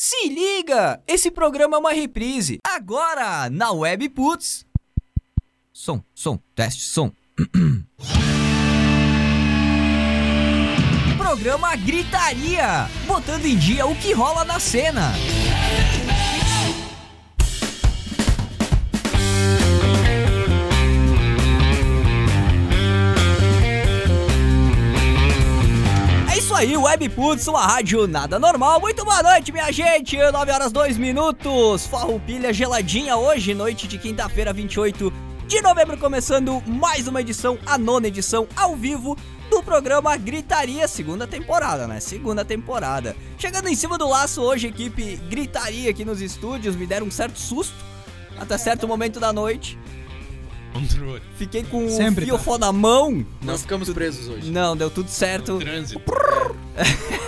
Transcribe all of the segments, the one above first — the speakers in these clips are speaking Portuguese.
Se liga! Esse programa é uma reprise. Agora, na Web Putz. Som, som, teste, som. programa Gritaria, botando em dia o que rola na cena. Aí, Webputs, uma rádio nada normal. Muito boa noite, minha gente. 9 horas 2 minutos. Farroupilha geladinha hoje, noite de quinta-feira, 28 de novembro, começando mais uma edição, a nona edição ao vivo do programa Gritaria, segunda temporada, né? Segunda temporada. Chegando em cima do laço hoje, equipe Gritaria aqui nos estúdios, me deram um certo susto até certo momento da noite. Controle. Fiquei com Sempre, o fiofó na mão. Não ficamos presos hoje. Não, deu tudo certo. Trânsito.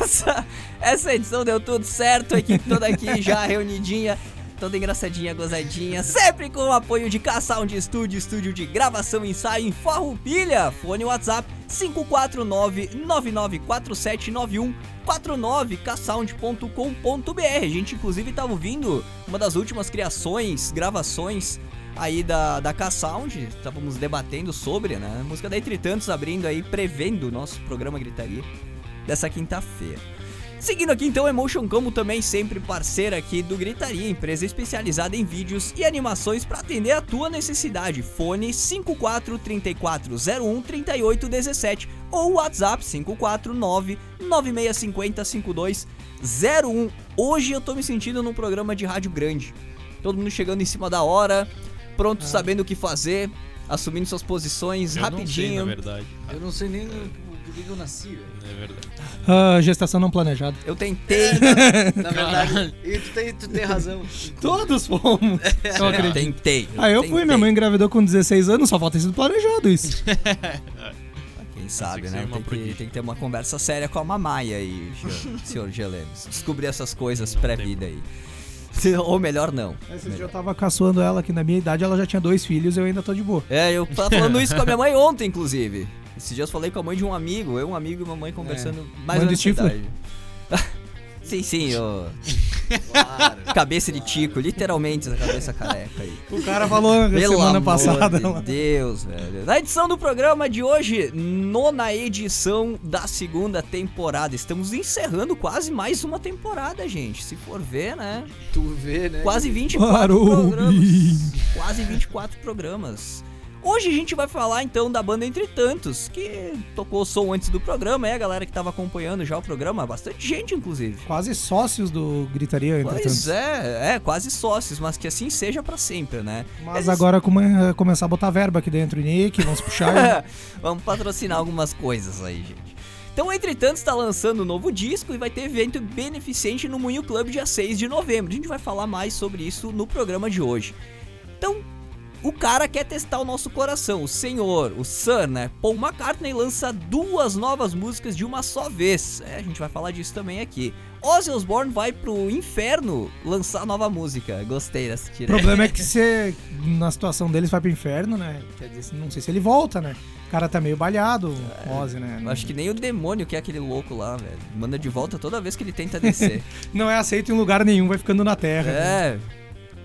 Essa, essa edição deu tudo certo, a equipe toda aqui já reunidinha, toda engraçadinha, gozadinha, sempre com o apoio de K-Sound Studio, estúdio de gravação e ensaio em Farroupilha, fone WhatsApp 549-99479149, ksound.com.br. A gente inclusive estava ouvindo uma das últimas criações, gravações aí da, da K-Sound, estávamos debatendo sobre, né, música da Entre Tantos abrindo aí, prevendo o nosso programa Gritaria dessa quinta-feira. Seguindo aqui então, Emotion Combo também sempre parceira aqui do Gritaria, empresa especializada em vídeos e animações para atender a tua necessidade. Fone 54 3401 3817 ou WhatsApp 549 9650 5201. Hoje eu tô me sentindo num programa de rádio grande. Todo mundo chegando em cima da hora, pronto, sabendo o que fazer, assumindo suas posições Eu rapidinho. Não sei, na verdade. Eu não sei nem por que eu nasci, velho. É verdade. Ah, gestação não planejada. Eu tentei, Na verdade, e tu tem, tu tem razão. Todos fomos. Eu eu acredito. tentei. Ah, eu fui, tentei. minha mãe engravidou com 16 anos, só falta ter sido planejado isso. Quem sabe, que né? Tem que, tem que ter uma conversa séria com a mamãe aí, senhor Gelemes. Descobrir essas coisas pré-vida aí. Ou melhor, não. Esse dia eu Melhor. tava caçoando ela, que na minha idade ela já tinha dois filhos eu ainda tô de boa. É, eu tava falando isso com a minha mãe ontem, inclusive. Esses dias eu falei com a mãe de um amigo, eu, um amigo e uma mãe conversando mais Mãe ou menos. sim, sim, ô. Claro. Cabeça de tico, literalmente essa cabeça careca aí. O cara falou na Pelo semana amor passada. de lá. Deus, velho. Na edição do programa de hoje, nona edição da segunda temporada. Estamos encerrando quase mais uma temporada, gente. Se for ver, né? Tu vê, né? Quase 24 Parou, programas. Quase 24 programas. Hoje a gente vai falar então da banda Entre Tantos, que tocou o som antes do programa, é a galera que tava acompanhando já o programa, bastante gente inclusive. Quase sócios do Gritaria, Pois entretanto. é, é, quase sócios, mas que assim seja pra sempre, né? Mas Eles- agora come, começar a botar verba aqui dentro, Nick, vamos puxar. Vamos patrocinar algumas coisas aí, gente. Então, entretanto, está lançando um novo disco e vai ter evento beneficente no Moinho Club dia 6 de novembro. A gente vai falar mais sobre isso no programa de hoje. Então, o cara quer testar o nosso coração. O senhor, o Sir, né? Paul McCartney lança duas novas músicas de uma só vez. É, a gente vai falar disso também aqui. Ozzy Osbourne vai pro inferno lançar nova música. Gostei dessa o tira. problema é que você, na situação deles, vai pro inferno, né? Quer dizer, não sei se ele volta, né? O cara tá meio balhado, o Ozzy, né? Acho que nem o demônio que é aquele louco lá, velho. Manda de volta toda vez que ele tenta descer. Não é aceito em lugar nenhum, vai ficando na terra. É.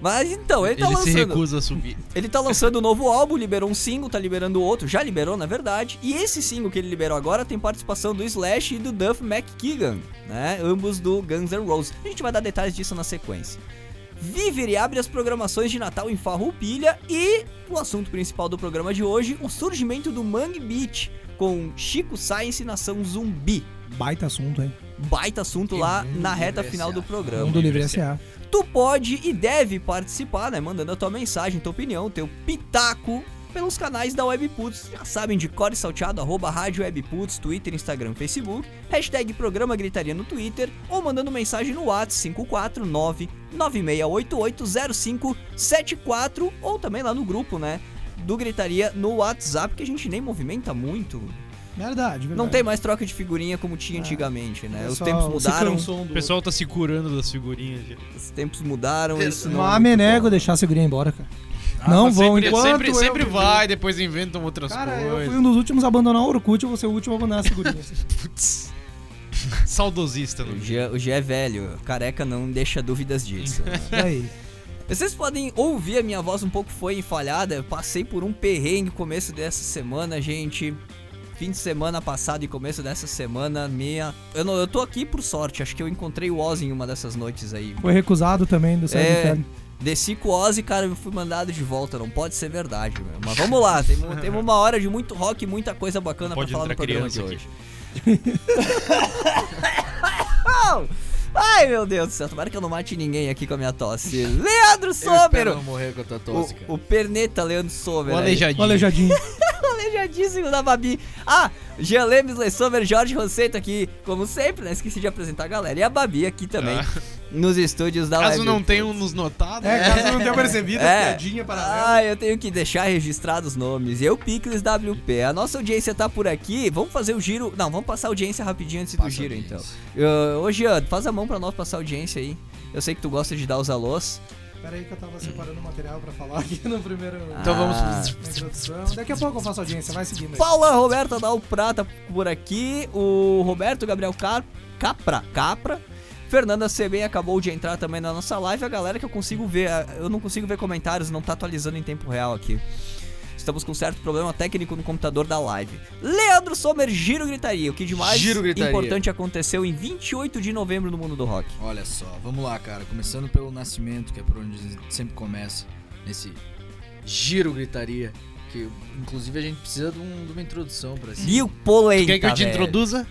Mas então, ele tá Ele se lançando. recusa a subir. Ele tá lançando um novo álbum, liberou um single, tá liberando outro, já liberou na verdade. E esse single que ele liberou agora tem participação do Slash e do Duff McKagan, né? Ambos do Guns N' Roses. A gente vai dar detalhes disso na sequência. Vivere abre as programações de Natal em Farroupilha e o assunto principal do programa de hoje, o surgimento do Mangue Beach com Chico Science e Nação Zumbi. Baita assunto, hein? Baita assunto lá na reta final do programa. Mundo Livre S.A. Tu pode e deve participar, né? Mandando a tua mensagem, tua opinião, teu pitaco pelos canais da Webputs. Já sabem de core salteado, arroba rádio Webputs, Twitter, Instagram, Facebook. Hashtag programa gritaria no Twitter ou mandando mensagem no WhatsApp 549-9688-0574 ou também lá no grupo, né? Do Gritaria no WhatsApp, que a gente nem movimenta muito. Verdade, verdade. Não tem mais troca de figurinha como tinha É. antigamente, né? Os tempos mudaram, O pessoal tá se curando das figurinhas. os tempos mudaram, isso não é muito me nego deixar a segurinha embora, cara. Ah, não vão sempre, enquanto sempre, eu sempre vai, depois inventam outras Cara, eu coisas. fui um dos últimos a abandonar o Orkut, eu vou ser o último a abandonar a segurinha. Putz. saudosista no O G, o G é velho, careca não deixa dúvidas disso. né? E aí? Vocês podem ouvir a minha voz um pouco foi falhada. Eu passei por um perrengue no começo dessa semana, gente. Fim de semana passado e começo dessa semana, minha. Eu, não, eu tô aqui por sorte, acho que eu encontrei o Oz em uma dessas noites aí. Foi recusado também do Céu do É, desci com o Oz e, cara, eu fui mandado de volta. Não pode ser verdade, meu. Mas vamos lá, temos, temos uma hora de muito rock e muita coisa bacana pra Pode falar no programa de hoje. Ai, meu Deus do céu, tomara que eu não mate ninguém aqui com a minha tosse. Leandro Eu Somero! não morrer com a tua tosse, cara. O, o perneta Leandro Somero. O aleijadinho. O aleijadinho. Aleijadíssimo da Babi. Ah, Jean Lemes, Le Sommer, Jorge Rosseto aqui, como sempre, né? Esqueci de apresentar a galera. E a Babi aqui também, Ah. nos estúdios da Caso Live não tenham nos notado, É, caso não tenha percebido, É. piadinha paralela. Ah, eu tenho que deixar registrados os nomes. Eu, Picles WP. A nossa audiência tá por aqui. Vamos fazer o giro. Não, vamos passar a audiência rapidinho antes do Passa a giro, então. Uh, ô, Jean, faz a mão pra nós passar a audiência aí. Eu sei que tu gosta de dar os alôs. Pera aí que eu tava separando o material pra falar aqui no primeiro... Então vamos- Ah. introdução. Daqui a pouco eu faço audiência, vai seguindo aí. Paula Roberta Dal Prata por aqui. O Roberto Gabriel Car... Capra. Capra. Fernanda CB acabou de entrar também na nossa live. A galera que eu consigo ver. Eu não consigo ver comentários, não tá atualizando em tempo real aqui. Estamos com um certo problema técnico no computador da live. Leandro Sommer, Giro Gritaria. O que de mais Giro Gritaria. importante aconteceu em 28 de novembro no mundo do rock. Olha só, vamos lá, cara. Começando pelo nascimento, que é por onde a gente sempre começa. Nesse giro gritaria. Que inclusive a gente precisa de, um- de uma introdução pra isso. E o polenta, quer que eu te velho. introduza?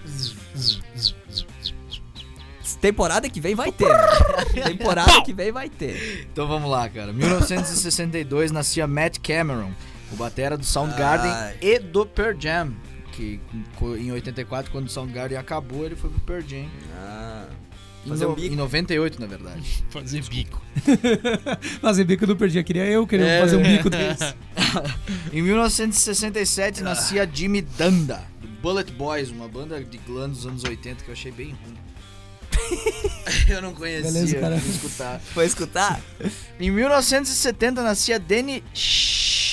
Temporada que vem vai ter. né? Temporada que vem vai ter. Então vamos lá, cara. 1962 nascia Matt Cameron, o batera do Soundgarden Ai. e do Pearl Jam. Que em 84, quando o Soundgarden acabou, ele foi pro Pearl Jam. Ah, Em, Fazer um no- bico. em 98, na verdade. Fazer bico. Fazer bico do perdi. Queria eu queria É, fazer um bico desse. Em 1967 nascia Jimmy Danda, do Bullet Boys, uma banda de glam dos anos 80 que eu achei bem ruim. eu não conhecia, Beleza, cara. fui escutar. foi escutar? Em 1970 nascia Danny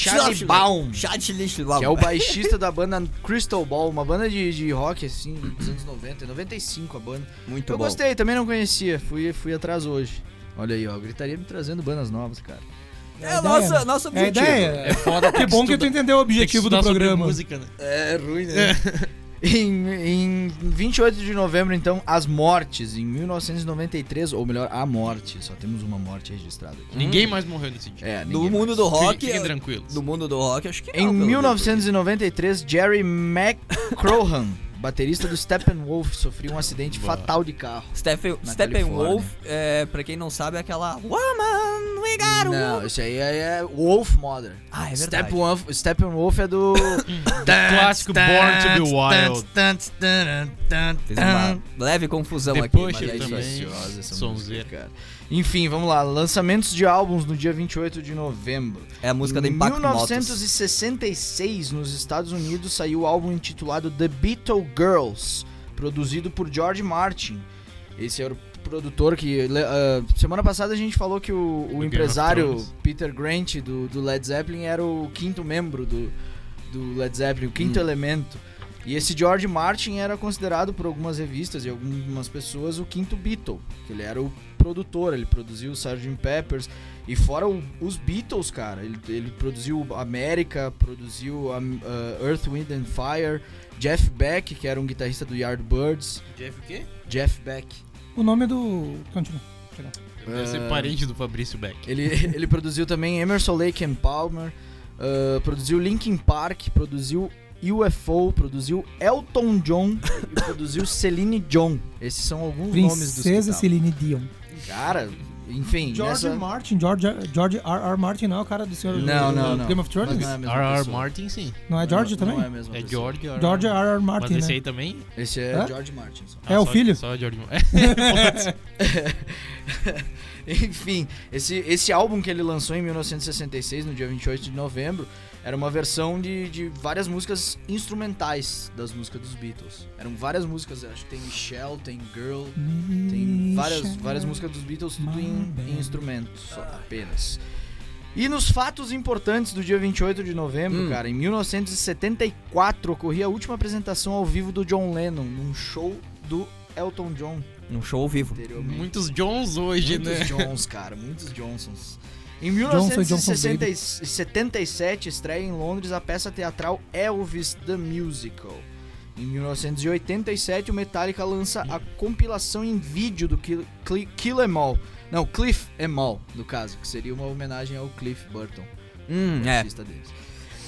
Schalibaum, Schalibaum. que é o baixista da banda Crystal Ball, uma banda de, de rock assim dos anos 90, 95 a banda. Muito eu bom. gostei, também não conhecia, fui, fui atrás hoje. Olha aí, ó, gritaria me trazendo bandas novas, cara. É a o nosso, ideia, nosso É objetivo. ideia. É foda Que bom que tu entendeu o objetivo do programa. música, né? É ruim, né? em, em 28 de novembro, então, as mortes. Em 1993, ou melhor, a morte. Só temos uma morte registrada aqui. Ninguém mais morreu nesse dia. É, Do ninguém mundo mais. do rock. Fiquem, fiquem tranquilos. Do mundo do rock, acho que não. Em pelo 1993, Jerry McCrohan, baterista do Steppenwolf, sofreu um acidente Boa. fatal de carro. Steppen, Steppenwolf, é, pra quem não sabe, é aquela Woman, we got a Não, esse aí é, é Wolf Mother. Ah, é verdade. Steppenwolf, Steppenwolf é do... clássico Born to Be Wild. Fez uma leve confusão The aqui, mas é isso Sonzeira. cara. Enfim, vamos lá. Lançamentos de álbuns no dia 28 de novembro. É a música da Em Impact Motos. 1966, nos Estados Unidos, saiu o álbum intitulado The Beatle Girls, produzido por George Martin. Esse era o produtor que. ah, semana passada a gente falou que o, o empresário. Peter Grant do, do Led Zeppelin era o quinto membro do, do Led Zeppelin, o quinto Hum. elemento. E esse George Martin era considerado por algumas revistas e algumas pessoas o quinto Beatle, que ele era o produtor, ele produziu o Sgt. Peppers e fora o- os Beatles, cara, ele, ele produziu América, produziu um, uh, Earth, Wind and Fire, Jeff Beck, que era um guitarrista do Yardbirds, Jeff o quê? Jeff Beck. O nome do. Continua. Deve ser Ah. parente do Fabrício Beck. Ele, ele produziu também Emerson Lake and Palmer, uh, produziu Linkin Park, produziu UFO, produziu Elton John e produziu Celine Dion. Esses são alguns nomes dos Princesa. Celine Dion. Cara, enfim, George nessa... Martin, George, George R. R. Martin não é o cara do senhor Não, do não, não. Game of Thrones? Mas não é R.R. pessoa. Martin, sim. Não é George Não, também? Não é a mesma É pessoa. George R.R. George R. R. Martin, Mas esse né? aí também? Esse é Hã? George Martin. só. É o só- filho? Só George Enfim, esse, esse álbum que ele lançou em 1966, no dia 28 de novembro, era uma versão de, de várias músicas instrumentais das músicas dos Beatles. Eram várias músicas, acho que tem Michelle, tem Girl, tem várias, várias músicas dos Beatles, tudo em, em instrumentos apenas. E nos fatos importantes do dia 28 de novembro, Hum. cara, em 1974 ocorria a última apresentação ao vivo do John Lennon num show do Elton John Num show ao vivo. Muitos Johns hoje, Muitos né? Johns, cara, muitos Johnsons. Em Johnson, Johnson, 1977 estreia em Londres a peça teatral Elvis the Musical. Em 1987 o Metallica lança a compilação em vídeo do Kill, Kill, Kill Em All. Não, Cliff Em All, no caso, que seria uma homenagem ao Cliff Burton, Hum, é. artista deles.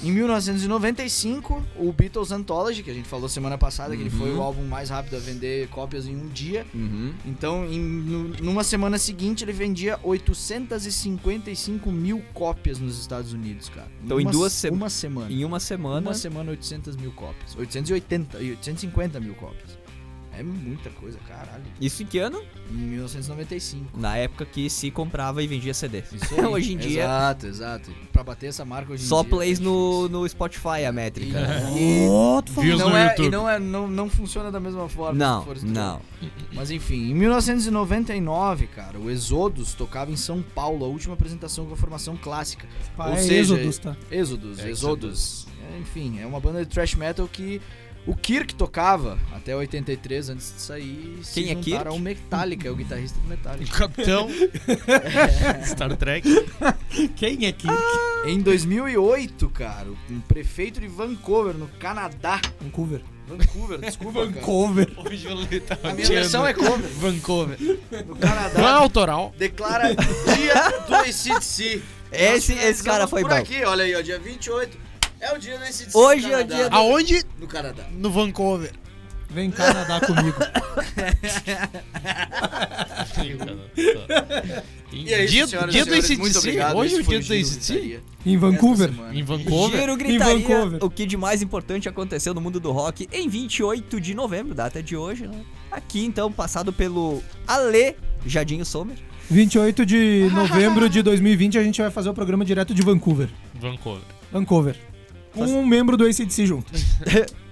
Em 1995, o Beatles Anthology, que a gente falou semana passada, que ele foi Uhum. o álbum mais rápido a vender cópias em um dia. Uhum. Então, em- nu- numa semana seguinte, ele vendia 855 mil cópias nos Estados Unidos, cara. Então, em uma, duas sema- Uma semana. Em uma semana. Uma semana, 800 mil cópias. 880 e 850 mil cópias. É muita coisa, caralho. Isso em que ano? Em 1995. Na época que se comprava e vendia CD. Isso aí. Hoje em dia- Exato, exato. Pra bater essa marca hoje em Só dia. plays é no, difícil. no Spotify a métrica. E- falou. Views não no é, e não, é, não, não funciona da mesma forma. Não, se for estudar. não. Mas enfim, em 1999, cara, o Exodus tocava em São Paulo, a última apresentação com a formação clássica. Ah, Ou é seja, Êxodos, tá? Exodus, É, Exodus. É, enfim, é uma banda de thrash metal que o Kirk tocava até 83, antes de sair. se Quem é Kirk? ao Metallica, é o guitarrista do O Metallica. capitão Star Trek. Quem é que? em 2008, cara, um prefeito de Vancouver, no Canadá. Vancouver. Vancouver, desculpa, cara. Vancouver. Ele tá A minha versão é cover. Vancouver. No Canadá, autoral. declara dia do ACDC. Esse, esse cara foi por bom. aqui, olha aí, ó, dia 28. É o dia do ACDC Hoje no é o Canadá. dia do- Aonde? No Canadá. No Vancouver. Vem cá nadar comigo. E é isso, dia senhoras dia e do senhores, ACDC. muito obrigado. Hoje é Esse o foi dia do Giro ACDC. Gritaria Em Vancouver. semana. Em Vancouver. Giro gritaria Vancouver. o que de mais importante aconteceu no mundo do rock em 28 de novembro, data de hoje, né? Aqui então, passado pelo Ale Jadinho Sommer. 28 de novembro de 2020 a gente vai fazer o programa direto de Vancouver. Vancouver. Vancouver. Com um membro do ACDC junto.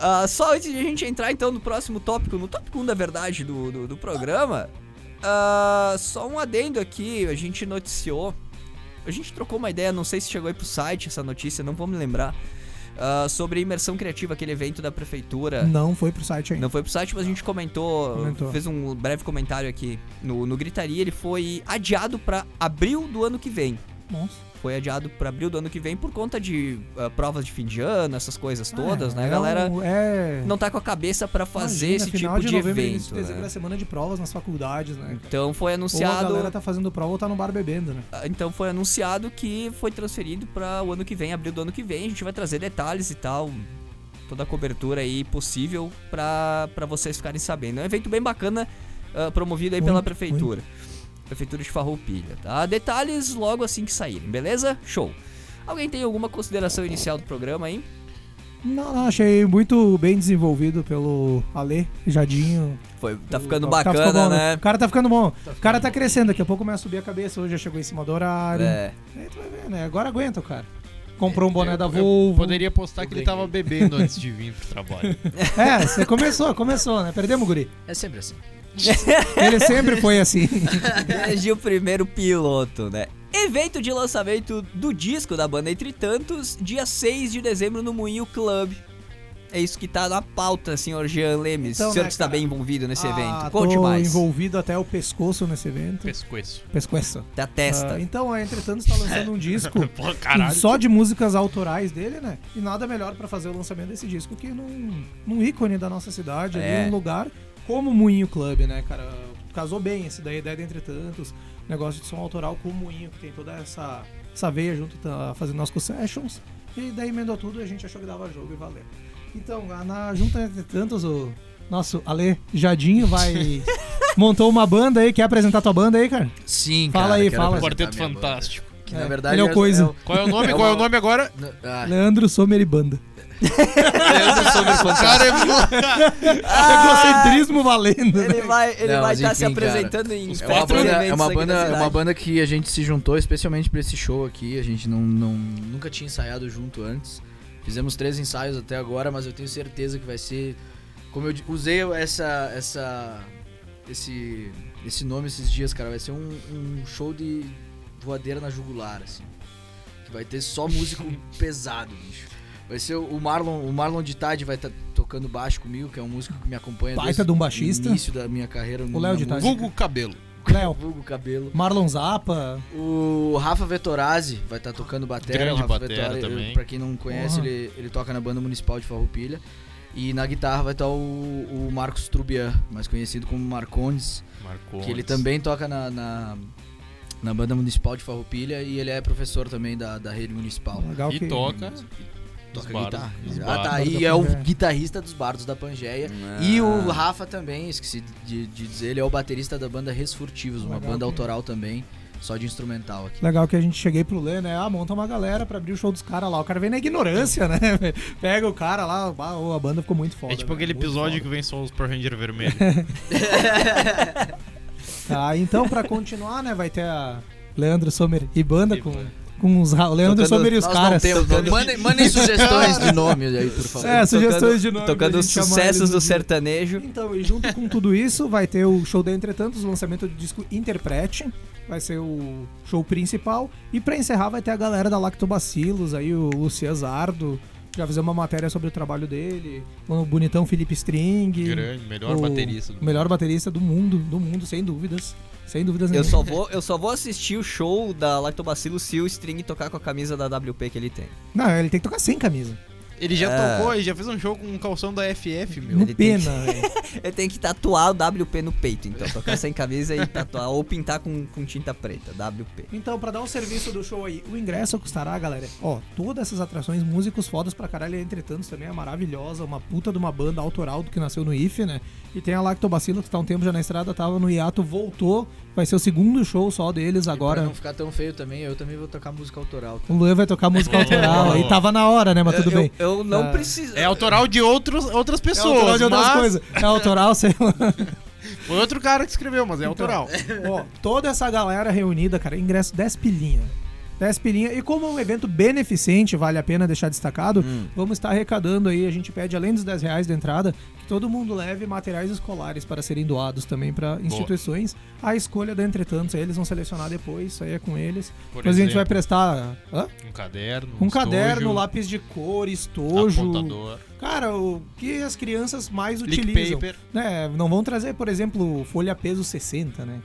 Ah, só antes de a gente entrar então no próximo tópico, no tópico 1 da verdade do, do, do programa, ah, só um adendo aqui, a gente noticiou, a gente trocou uma ideia, não sei se chegou aí pro site essa notícia, não vou me lembrar, ah, sobre a imersão criativa, aquele evento da prefeitura. Não foi pro site ainda. Não foi pro site, mas a gente comentou, Comentou. fez um breve comentário aqui no, no Gritaria. Ele foi adiado pra abril do ano que vem. Nossa. Foi adiado pra abril do ano que vem por conta de ah, provas de fim de ano, essas coisas todas, É, né? A é galera é... não tá com a cabeça pra fazer Imagina, esse tipo de, novembro, início evento. de dezembro é né? a semana de provas nas faculdades, né? cara? Então foi Ou a anunciado. galera tá fazendo prova ou tá no bar bebendo, né? ah, Então foi anunciado que foi transferido para o ano que vem, abril do ano que vem. A gente vai trazer detalhes e tal, toda a cobertura aí possível pra pra vocês ficarem sabendo. É um evento bem bacana, ah, promovido aí pela Muito, prefeitura. De Farroupilha, tá? Detalhes logo assim que saírem, beleza? Show. Alguém tem alguma consideração inicial do programa aí? Não, não, achei muito bem desenvolvido pelo Ale, Jadinho. Foi, tá ficando O cara ficou bacana, bom, né? O cara tá ficando bom. o cara tá crescendo, daqui a pouco começa a subir a cabeça. Hoje já chegou em cima do horário. É. Aí tu vai ver, né? Agora aguenta o cara. Comprou um boné Eu- da Volvo. Poderia postar que ele tava bebendo antes de vir pro trabalho. É, você começou, começou, né? Perdemos o guri. É sempre assim. Ele sempre foi assim. Desde o primeiro piloto, né? Evento de lançamento do disco da banda Entre Tantos, dia 6 de dezembro no Moinho Club. É isso que tá na pauta, senhor Jean Lemes. Então, o senhor né, que está cara? bem envolvido nesse Ah, evento. tô Conte mais. envolvido até o pescoço nesse evento. Pescoço. Pescoço. Da testa. Ah, então, a Entretanto está lançando um disco Pô, só de músicas autorais dele, né? E nada melhor pra fazer o lançamento desse disco que num, num ícone da nossa cidade, É. ali, um lugar como o Moinho Club, né, cara? Casou bem esse daí, ideia de Entretantos, negócio de som autoral com o Moinho, que tem toda essa, essa veia junto, tá fazendo as sessions. E daí emendou tudo e a gente achou que dava jogo e valeu. Então, na junta Entretantos, o nosso Ale Jadinho vai. montou uma banda aí, quer apresentar tua banda aí, cara? Sim, Fala cara, aí, fala. Quarteto minha banda. Fantástico. Que É, na verdade ele é o Coisa. Qual é o nome? É Qual é o nome agora? Ah, Leandro Sommer e Banda. Sommer O cara é Egocentrismo valendo. Ele vai ele Não, vai estar se enfim, cara, apresentando em É uma banda, é uma banda, da é uma banda que a gente se juntou especialmente pra esse show aqui. A gente não, não nunca tinha ensaiado junto antes. Fizemos três ensaios até agora, mas eu tenho certeza que vai ser. Como eu usei essa, essa, esse, esse nome esses dias, cara, vai ser um, um show de voadeira na jugular, assim. Que vai ter só músico pesado, bicho. Vai ser o Marlon, o Marlon de Tade vai estar tocando baixo comigo, que é um músico que me acompanha Baita desde de um baixista. o início da minha carreira. O Léo de música. Vulgo cabelo. Léo, Vulgo Cabelo. Marlon Zappa. O Rafa Vettorazzi vai estar tocando batera. Grande o Rafa batera Vettorazzi, também. Pra quem não conhece, Porra. ele, ele toca na banda municipal de Farroupilha. E na guitarra vai estar o, o Marcos Trubian, mais conhecido como Marcondes, Marcou. que ele também toca na, na, na banda municipal de Farroupilha e ele é professor também da, da rede municipal. Legal E que... toca. Toca Bardos, guitarra. Ah, tá. E é o guitarrista dos Bardos da Pangeia. Ah. E o Rafa também, esqueci de, de dizer, ele é o baterista da banda Resfurtivos, uma Legal banda que- autoral também, só de instrumental aqui. Legal que a gente cheguei pro Lê, né? Ah, monta uma galera pra abrir o show dos caras lá. O cara vem na ignorância, né? Pega o cara lá, ah, a banda ficou muito foda. É tipo né? aquele Muito episódio foda. que vem só os Power Ranger vermelho. Tá, então pra continuar, né, vai ter a Leandro Sommer e banda E com, banda. Com os Ra- Leandro Tocando- Sommer e os caras. Mandem, mandem sugestões de nome aí, por favor. É, sugestões de nome. Tocando os sucessos do sertanejo. Então, e junto com tudo isso, vai ter o show da Entretantos, o lançamento do disco Interprete. Vai ser o show principal. E pra encerrar, vai ter a galera da Lactobacillus, aí o Lucian Zardo. Já fizemos uma matéria sobre o trabalho dele. O bonitão Felipe String. Grande, melhor o baterista do melhor baterista do mundo, do mundo, sem dúvidas. Sem dúvidas Eu nenhuma. só, vou, eu só vou assistir o show da Lactobacillus se o String tocar com a camisa da WP que ele tem. Não, ele tem que tocar sem camisa. Ele já É. tocou, ele já fez um show com um calção da FF, meu. No ele tem pena, velho. Ele tem que tatuar o WP no peito, então. Tocar sem camisa e tatuar. Ou pintar com, com tinta preta, WP. Então, pra dar um serviço do show aí, o ingresso custará, galera. Ó, todas essas atrações, músicos fodas pra caralho, entretanto, também é maravilhosa. Uma puta de uma banda autoral do que nasceu no IFE, né? E tem a Lactobacillus, que tá um tempo já na estrada, tava no hiato, voltou. Vai ser o segundo show só deles E Pra agora. não ficar tão feio também, eu também vou tocar música autoral. tá? O Luan vai tocar música Oh. autoral. Aí tava na hora, né? Mas tudo eu, bem. Eu não Ah. preciso. É autoral de outros, outras É pessoas, autoral de outras mas coisas. É autoral, sei lá. foi outro cara que escreveu, mas é Então, autoral. Ó, toda essa galera reunida, cara, ingresso 10 pilinha. 10 pilinha. E como é um evento beneficente, vale a pena deixar destacado, Hum. vamos estar arrecadando aí. A gente pede, além dos 10 reais da entrada, que todo mundo leve materiais escolares para serem doados também para instituições. A escolha da Entretantos, aí eles vão selecionar depois, isso aí é com eles. Por Mas a gente vai exemplo, prestar hã? um caderno, um estojo, caderno, lápis de cor, estojo. apontador, Cara, o que as crianças mais utilizam paper. né, não vão trazer, por exemplo, folha peso 60, né?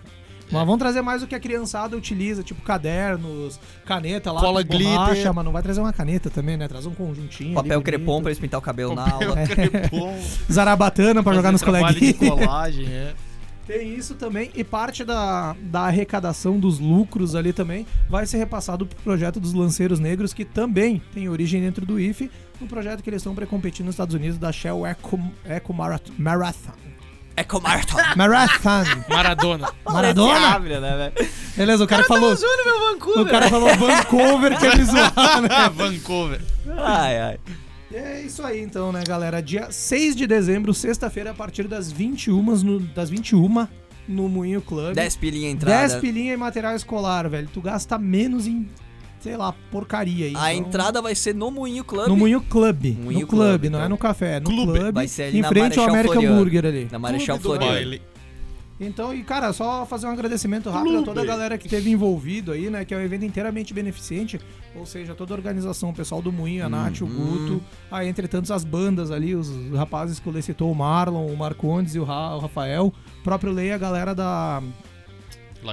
Mas vão trazer mais o que a criançada utiliza, tipo cadernos, caneta, lá, Cola glitter. mas não vai trazer uma caneta também, né? Traz um conjuntinho. Papel ali, crepom bonito. pra eles pintar o cabelo na Papel aula. crepom, Zarabatana pra jogar nos fazer trabalho de coleguinhas. colagem, é. Tem isso também, e parte da, da arrecadação dos lucros ali também vai ser repassado pro projeto dos Lanceiros Negros, que também tem origem dentro do IFE, um projeto que eles estão para competir nos Estados Unidos da Shell Eco, Eco Marathon. Marathon. Eco Marathon. Marathon. Maradona. Maradona? né, velho? Beleza, o cara falou. Zoando meu Vancouver. O cara falou Vancouver que é visual, né? Vancouver. Ai, ai. E é isso aí então, né, galera? Dia 6 de dezembro, sexta-feira, a partir das 21, no, das 21 no Moinho Club. 10 pilinha entrada. 10 pilinha em material escolar, velho. Tu gasta menos em, sei lá, porcaria aí. A Então, entrada vai ser no Moinho Club. No Moinho Club. Moinho no club, Club, não então. é no café, é no Clube. clube. Vai ser ali em na frente ao American Floriano. Burger ali. Na Marechal Clube Floriano. Então, e cara, só fazer um agradecimento rápido a toda a galera que esteve envolvido aí, né? Que é um evento inteiramente beneficente. Ou seja, toda a organização, o pessoal do Moinho, a Nath, o Guto. Aí, entretanto, as bandas ali, os rapazes que o Lê citou, o Marlon, o Marcondes e o, Ra- o Rafael. O próprio Lei, a galera da,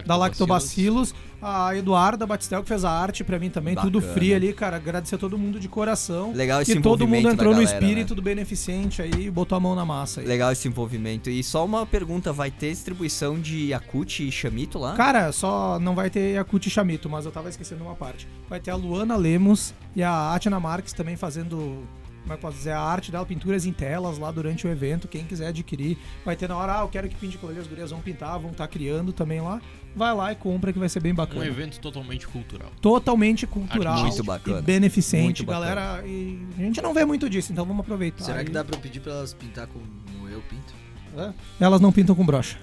da Lactobacillus. A Eduarda Batistel, que fez a arte pra mim também. Tudo Bacana. free ali, cara. Agradecer a todo mundo de coração. Legal esse E todo mundo entrou no galera, espírito né? do beneficente aí e botou a mão na massa aí. Legal esse envolvimento. E só uma pergunta, vai ter distribuição de Yakut e Chamito lá? Cara, só não vai ter Yakut e Chamito, mas eu tava esquecendo uma parte. Vai ter a Luana Lemos e a Atina Marques também fazendo, como é que posso dizer, a arte dela, pinturas em telas lá durante o evento. Quem quiser adquirir, vai ter na hora, ah, eu quero que pinte ali, as gurias vão pintar, vão estar criando também lá. Vai lá e compra que vai ser bem Um bacana. evento totalmente cultural. Totalmente cultural Muito bacana. e beneficente, Muito bacana. galera. E a gente não vê muito disso, então vamos aproveitar. Será que dá pra eu pedir pra elas pintar como eu pinto? Elas não pintam com brocha.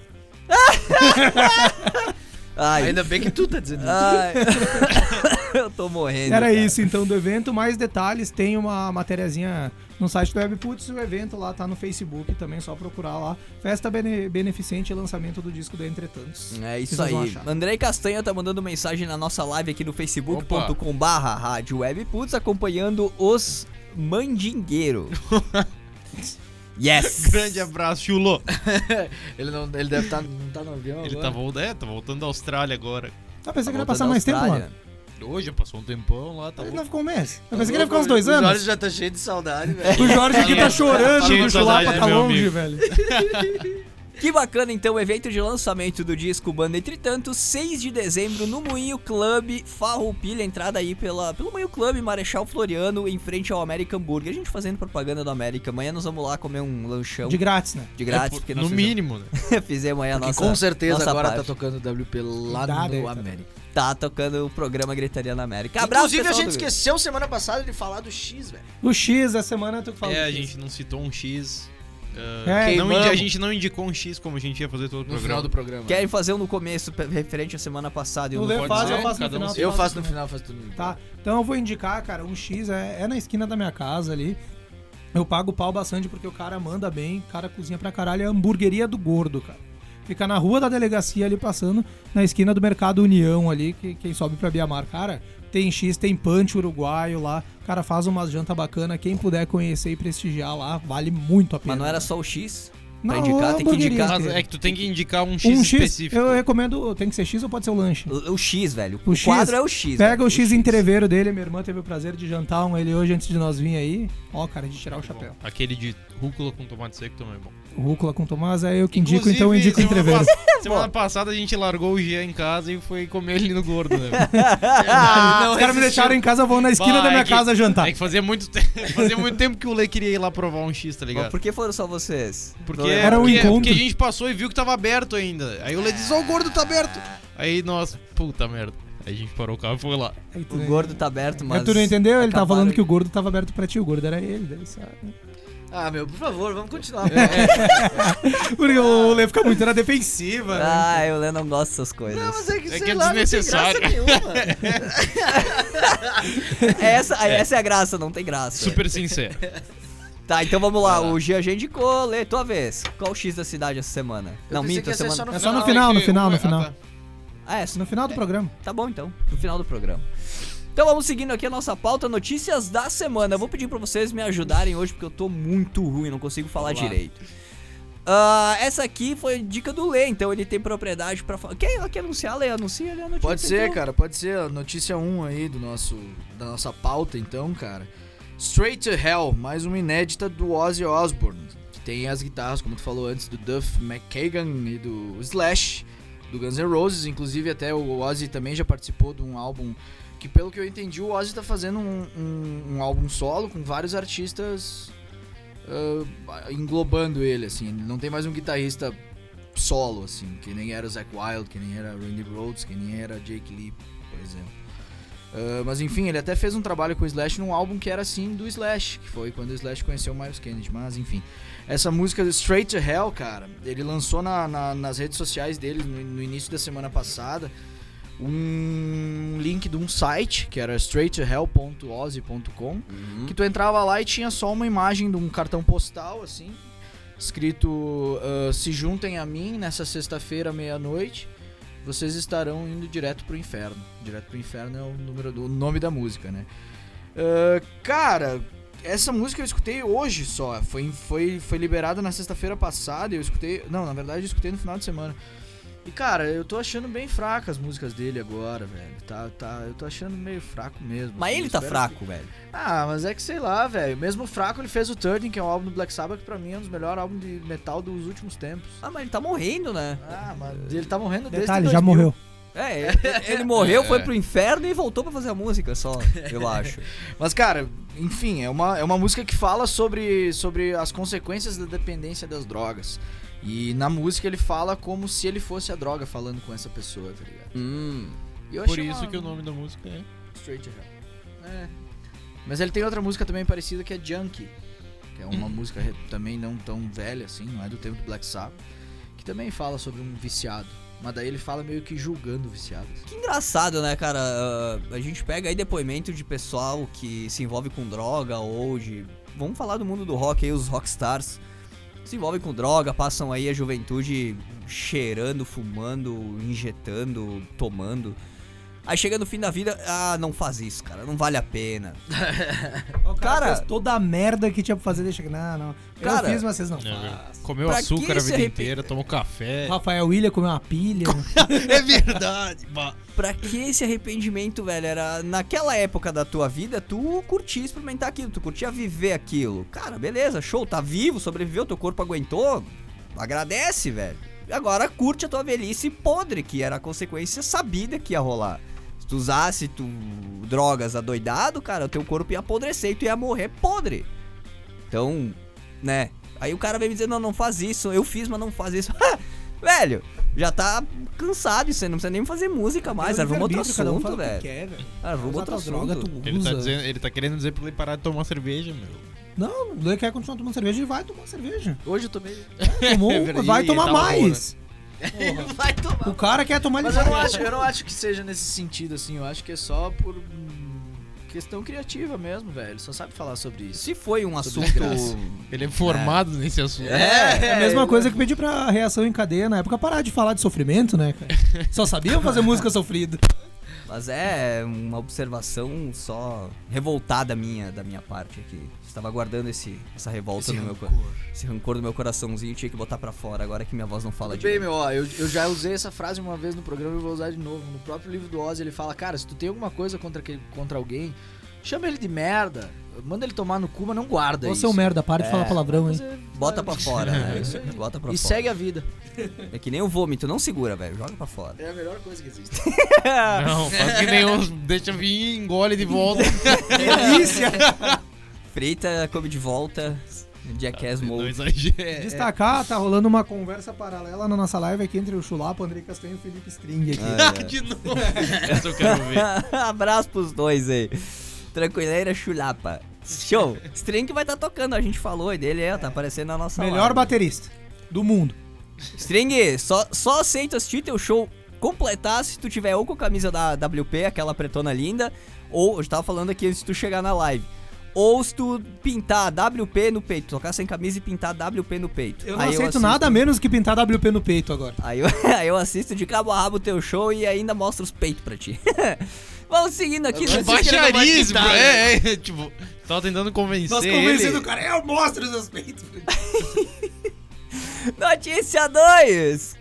Ai, Ainda bem que tu tá dizendo isso. eu tô morrendo. Era cara. isso então do evento. Mais detalhes, tem uma matériazinha no site do Webputs. O evento lá tá no Facebook também, só procurar lá. Festa bene- beneficente e lançamento do disco da Entretantos. É isso Vocês aí. Andrei Castanha tá mandando mensagem na nossa live aqui no facebook.com barra rádio webputs acompanhando os mandingueiro. Yes! Grande abraço, Chulo. Ele, não, ele deve estar não tá no avião Ele agora? tá, vol- é, tá voltando da Austrália agora. Eu pensei que ele ia Voltando passar mais tempo, mano. Hoje já passou um tempão lá, tá Ele não ficou um mês. Eu pensei que ele ia ficar uns dois O Jorge anos. já tá cheio de saudade, velho. O Jorge aqui tá chorando, Cheio o de Chulapa tá longe, amigo. velho. Que bacana então o evento de lançamento do disco Banda Entretanto, 6 de dezembro no Moinho Club Farroupilha, entrada aí pela, pelo Moinho Club Marechal Floriano, em frente ao American Burger. A gente fazendo propaganda do América. Amanhã nós vamos lá comer um lanchão De de, grátis, né? grátis, É, porque no mínimo, né? fizemos, aí a nossa com certeza nossa agora parte. tá tocando WP lá Dá, né, no tá. América. Tá tocando o programa Gritaria na América. Abraço, Inclusive, a gente esqueceu semana passada de falar do X, velho. O X, essa semana tu que fala É, do a X. gente não citou um X. ah, É, não a gente não indicou um X como a gente ia fazer todo o No programa. final do programa. Querem fazer um no começo, referente à semana passada e O um faz, ser, eu faço no um final. tu Eu faz faço no final, faço tudo. Tá, então eu vou indicar, cara, um X é, é na esquina da minha casa ali. Eu pago pau bastante porque o cara manda bem, o cara cozinha pra caralho. É a hamburgueria do gordo, cara. Fica na rua da delegacia ali, passando na esquina do Mercado União ali, que quem sobe pra Biamar. Cara, tem X, tem punch uruguaio lá. O cara faz umas janta bacana. Quem puder conhecer e prestigiar lá, vale muito a pena. Mas não era só o X? Não, pra indicar, tem que indicar. É que tu tem que indicar um X um X, específico. eu recomendo, tem que ser X ou pode ser o lanche? O, o X, velho. O O, X, quadro é o X. Pega velho. o X entreveiro dele, minha irmã teve o prazer de jantar um ele hoje antes de nós vir aí. Ó, cara, de tirar o chapéu. Aquele de rúcula com tomate seco também é bom. Rúcula com Tomás, é eu que indico, Inclusive, então eu indico semana entreveiro. Semana passada a gente largou o Gia em casa e foi comer ele no gordo, né? Ah, Os caras me deixaram em casa, vão na esquina Bah, da minha é que- casa jantar. É que fazia muito, te... fazia muito tempo que o Lê queria ir lá provar um X, tá Mas ligado? por que foram só vocês? Porque, Não é- Era um porque, encontro. porque a gente passou e viu que tava aberto ainda. Aí o Lê disse, ó, o gordo tá aberto. Aí nós, puta merda. Aí a gente parou o carro e foi lá. O não- gordo tá aberto, mas. Mas tu não entendeu? Ele tava falando que o gordo tava aberto pra ti, o gordo era ele. Daí, sabe? Ah, meu, por favor, vamos continuar. Porque o Lê fica muito na defensiva, né? Ah, eu Lê não gosto dessas coisas. Não, mas é que, É sei que é lá, não tem desnecessário. graça nenhuma. essa, essa é a graça, não tem graça. Super sincero. Tá, então vamos lá. O Gia indicou, Lê, tua vez. Qual o X da cidade essa semana? Eu não, ser semana. só no É só no final, no é final, o- no ah, final. tá. Ah, é, No final do programa. Tá bom então, no final do programa. Então vamos seguindo aqui a nossa pauta, notícias da semana. Eu vou pedir pra vocês me ajudarem hoje porque eu tô muito ruim, não consigo falar Vamos lá. direito. Ah, essa aqui foi dica do Lê, então ele tem propriedade pra falar. Quer, quer anunciar, Lê? Anuncia a notícia. Pode ser, então. cara, pode ser. a Notícia 1 aí do nosso, da nossa pauta, então, cara. Straight to Hell, mais uma inédita do Ozzy Osbourne. Que tem as guitarras, como tu falou antes, do Duff McKagan e do Slash, do Guns N' Roses. Inclusive, até o Ozzy também já participou de um álbum que, pelo que eu entendi, o Ozzy tá fazendo um, um- um álbum solo com vários artistas ah, englobando ele, assim. Não tem mais um guitarrista solo, assim, que nem era o Zac Wild, que nem era Randy Rhodes, que nem era Jake Lee, por exemplo. Ah, mas enfim, ele até fez um trabalho com o Slash num álbum que era assim do Slash, que foi quando o Slash conheceu o Miles Kennedy. Mas enfim, essa música Straight to Hell, cara, ele lançou na- na- nas redes sociais dele no, no início da semana passada um link de um site que era straighttohell.ozzy.com Uhum. que tu entrava lá e tinha só uma imagem de um cartão postal, assim, escrito ah, se juntem a mim nessa sexta-feira meia-noite, vocês estarão indo direto pro inferno. Direto pro inferno é o número do o nome da música, né? Ah, cara, essa música eu escutei hoje só. Foi, foi, foi liberada na sexta-feira passada. e Eu escutei. Não, na verdade eu escutei no final de semana. E cara, eu tô achando bem fraca as músicas dele agora, velho. Tá, tá, eu tô achando meio fraco mesmo. Mas assim, ele tá fraco, velho. ah, mas é que sei lá, velho. Mesmo fraco, ele fez o Turning, que é um álbum do Black Sabbath, que pra mim é um dos melhores álbuns de metal dos últimos tempos. Ah, mas ele tá morrendo, né? Ah, mas ele tá morrendo desde Detalhe, já 2000. morreu. É, ele, ele morreu, foi É. pro inferno e voltou pra fazer a música só, eu acho. Mas, cara, enfim, é uma, é uma música que fala sobre, sobre as consequências da dependência das drogas. E na música ele fala como se ele fosse a droga falando com essa pessoa, tá ligado? Hum. Eu Por isso uma- que o nome da música é. Straight to Hell. É. Mas ele tem outra música também parecida que é Junkie. Que é uma música re- também não tão velha assim, não é do tempo do Black Sabbath. Que também fala sobre um viciado. Mas daí ele fala meio que julgando o viciado. assim. Que engraçado, né, cara? Ah, a gente pega aí depoimento de pessoal que se envolve com droga ou de. Vamos falar do mundo do rock aí, os rockstars. Se envolvem com droga, passam aí a juventude cheirando, fumando, injetando, tomando. Aí chega no fim da vida, ah, não faz isso, cara, não vale a pena. O cara, Cara- fez toda a merda que tinha pra fazer, deixa que. Não, não. Cara- eu fiz, mas vocês não É, fazem. Comeu Pra açúcar a vida arrepen- inteira, tomou café. Rafael William comeu uma pilha. é verdade. bah. Pra que esse arrependimento, velho? Era naquela época da tua vida, tu curtia experimentar aquilo, tu curtia viver aquilo. Cara, beleza, show, tá vivo, sobreviveu, teu corpo aguentou. Agradece, velho. Agora curte a tua velhice podre, que era a consequência sabida que ia rolar. Se tu usasse tu, drogas adoidado, cara, o teu corpo ia apodrecer e tu ia morrer podre. Então, né? Aí o cara vem me dizer, não, não faz isso, eu fiz, mas não faz isso. velho, já tá cansado isso aí, não precisa nem fazer música mais, arruma outro um assunto, faz o que velho. quer, velho. Arruma Usa outro tua droga, tu Ele tá, usa. dizendo, ele tá querendo dizer pra ele parar de tomar cerveja, meu. Não, ele quer continuar tomando cerveja, ele vai tomar cerveja. Hoje eu tomei. Tomou, É verdade, vai tomar bom, mais. Vai tomar. O cara quer tomar Mas eu não, acho, eu não acho que seja nesse sentido, assim. Eu acho que é só por hum, questão criativa mesmo, velho. Ele só sabe falar sobre isso. Se foi um assunto. Ele é formado nesse assunto. É a mesma ele- coisa que pedir pra reação em cadeia na época parar de falar de sofrimento, né, cara? Só sabiam fazer música sofrida. Mas é uma observação só revoltada minha, da minha parte aqui. Estava guardando esse, essa revolta no meu coração. Esse rancor no meu coraçãozinho tinha que botar pra fora, agora que minha voz não fala Tudo de bem, meu, ó, eu, eu já usei essa frase uma vez no programa e vou usar de novo. No próprio livro do Oz ele fala, cara, se tu tem alguma coisa contra, contra alguém, chama ele de merda, manda ele tomar no cu, mas não guarda Ô, isso. seu merda, para de É. falar palavrão, hein? Você- Bota pra fora, né? É. Bota pra E fora. segue a vida. É que nem o vômito, não segura, velho. Joga pra fora. É a melhor coisa que existe. Não, faz que nem uns. Deixa vir e engole de volta. Delícia! Frita, come de volta. Jackass Não Mode. exagera. Destacar, tá rolando uma conversa paralela na nossa live aqui entre o Chulapa, o André Castanho e o Felipe String aqui. Ah, De novo. Essa eu quero ver. Abraço pros dois aí. Tranquileira chulapa. Show. String vai estar tocando, a gente falou e dele, é, tá aparecendo na nossa Melhor live. baterista do mundo. String, só, só aceito assistir teu show completar se tu tiver ou com a camisa da WP, aquela pretona linda, ou, eu tava falando aqui de tu chegar na live, ou se tu pintar WP no peito, tocar sem camisa e pintar WP no peito. Eu não Aí aceito assisto- nada menos que pintar WP no peito agora. Aí eu, aí eu assisto de cabo a rabo teu show e ainda mostro os peitos pra ti. Vamos seguindo aqui. Né? que ele não vai Baixaria, quitar, bro. né? É, é, tipo, tava tentando convencer. Nós convencendo ele. o cara, eu mostro os meus peitos. Notícia 2!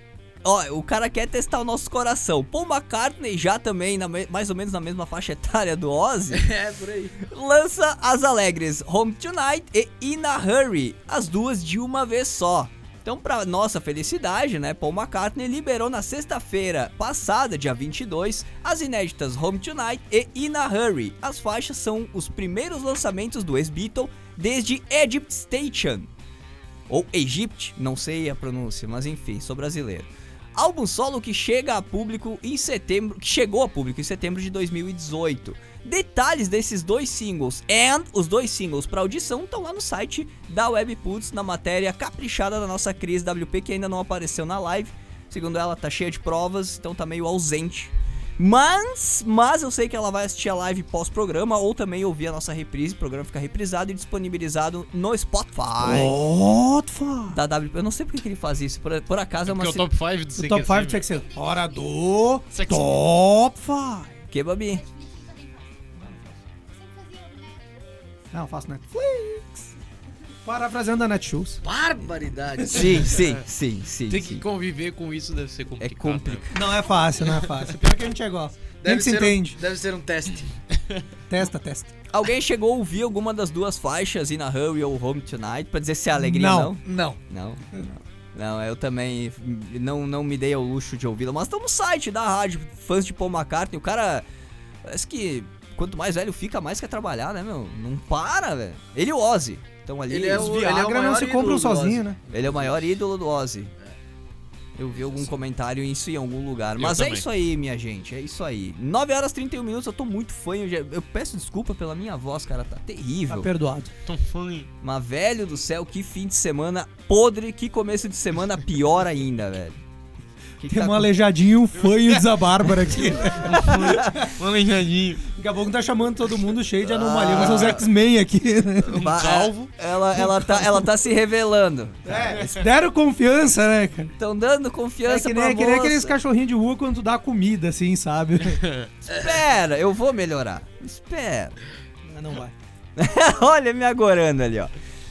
Ó, o cara quer testar o nosso coração. Paul McCartney, já também na mais ou menos na mesma faixa etária do Ozzy, É, por aí. lança as alegres Home Tonight e In a Hurry, as duas de uma vez só. Então, pra nossa felicidade, né, Paul McCartney liberou na sexta-feira passada, dia 22, as inéditas Home Tonight e In a Hurry. As faixas são os primeiros lançamentos do ex-Beatle desde Egypt Station, ou Egypt, não sei a pronúncia, mas enfim, sou brasileiro. Álbum solo que chega a público em setembro, que chegou a público em setembro de 2018. Detalhes desses dois singles and os dois singles para audição estão lá no site da Webputs na matéria caprichada da nossa Cris WP que ainda não apareceu na live. Segundo ela, tá cheia de provas, então tá meio ausente. Mas, mas eu sei que ela vai assistir a live pós-programa ou também ouvir a nossa reprise. O programa fica reprisado e disponibilizado no Spotify. Fuck? Da WP. Eu não sei porque que ele faz isso. Por, por acaso é uma. Porque o top 5 do O top 5 tinha que ser hora do Sexy. top 5. Que, Babi? Não, eu faço Netflix. Parafraseando a Netshoes. Barbaridade. Sim, sim, sim, sim. Tem que sim. conviver com isso deve ser É complicado. complicado. Não é fácil, não é fácil. Pior que a gente é igual. A gente se entende. Um, deve ser um teste. Testa, testa. Alguém chegou a ouvir alguma das duas faixas, In a Hurry ou Home Tonight, pra dizer se é alegria Não. não? Não. Não. Não, não eu também não, não me dei ao luxo de ouvi-la, mas estão no site da rádio, fãs de Paul McCartney, o cara parece que quanto mais velho fica, mais quer trabalhar, né, meu? Não para, velho. Ele e o Ozzy estão ali. Ele é Os o- ele é o Viagra não maior se ídolo compram do sozinho, Ozzy. né? Ele é o maior ídolo do Ozzy. Eu vi algum comentário isso em algum lugar. Eu Mas é isso aí, minha gente. É isso aí. 9 horas e 31 minutos, eu tô muito fã. Eu, já- eu peço desculpa pela minha voz, cara. Tá terrível. Tá perdoado. Tão fã. Mas, velho do céu, que fim de semana podre. Que começo de semana pior ainda, velho. Que que Tem tá um aleijadinho, um fanho de Zabárbara aqui. Um aleijadinho. Daqui a pouco tá chamando todo mundo cheio de anomalia, mas são os X-Men aqui, né? Um calvo. Ela, ela, tá, ela tá se revelando. É, deram confiança, né, cara? Estão dando É confiança que pra nem, que nem aqueles cachorrinhos de rua quando tu dá comida, assim, sabe? Espera, eu vou melhorar. Espera. Mas não vai. Olha me agorando ali, ó.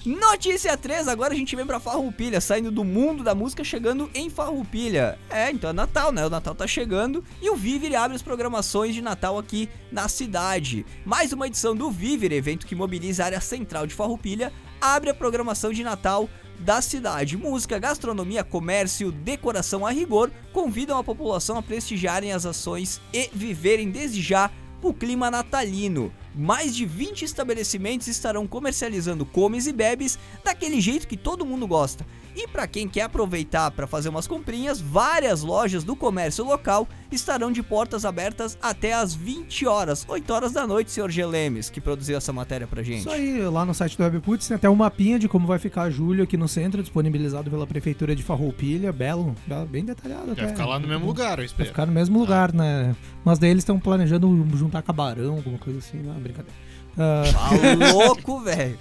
Notícia 3, agora a gente vem pra Farroupilha, saindo do mundo da música, chegando em Farroupilha. É, então é Natal, né? O Natal tá chegando e o Vivere abre as programações de Natal aqui na cidade. Mais uma edição do Vivere, evento que mobiliza a área central de Farroupilha, abre a programação de Natal da cidade. Música, gastronomia, comércio, decoração a rigor convidam a população a prestigiarem as ações e viverem desde já o clima natalino. Mais de 20 estabelecimentos estarão comercializando comes e bebes daquele jeito que todo mundo gosta. E para quem quer aproveitar para fazer umas comprinhas, várias lojas do comércio local estarão de portas abertas até às 20 horas, 8 horas da noite, senhor Gelemes, que produziu essa matéria pra gente. Isso aí, lá no site do Webputs tem até um mapinha de como vai ficar julho aqui no centro, disponibilizado pela Prefeitura de Farroupilha. Belo, bem detalhado até. Vai ficar lá no mesmo lugar, eu Vai espero. ficar no mesmo lugar, né? Mas daí eles estão planejando juntar cabarão, alguma coisa assim, não, brincadeira. Ah, Tá louco, velho.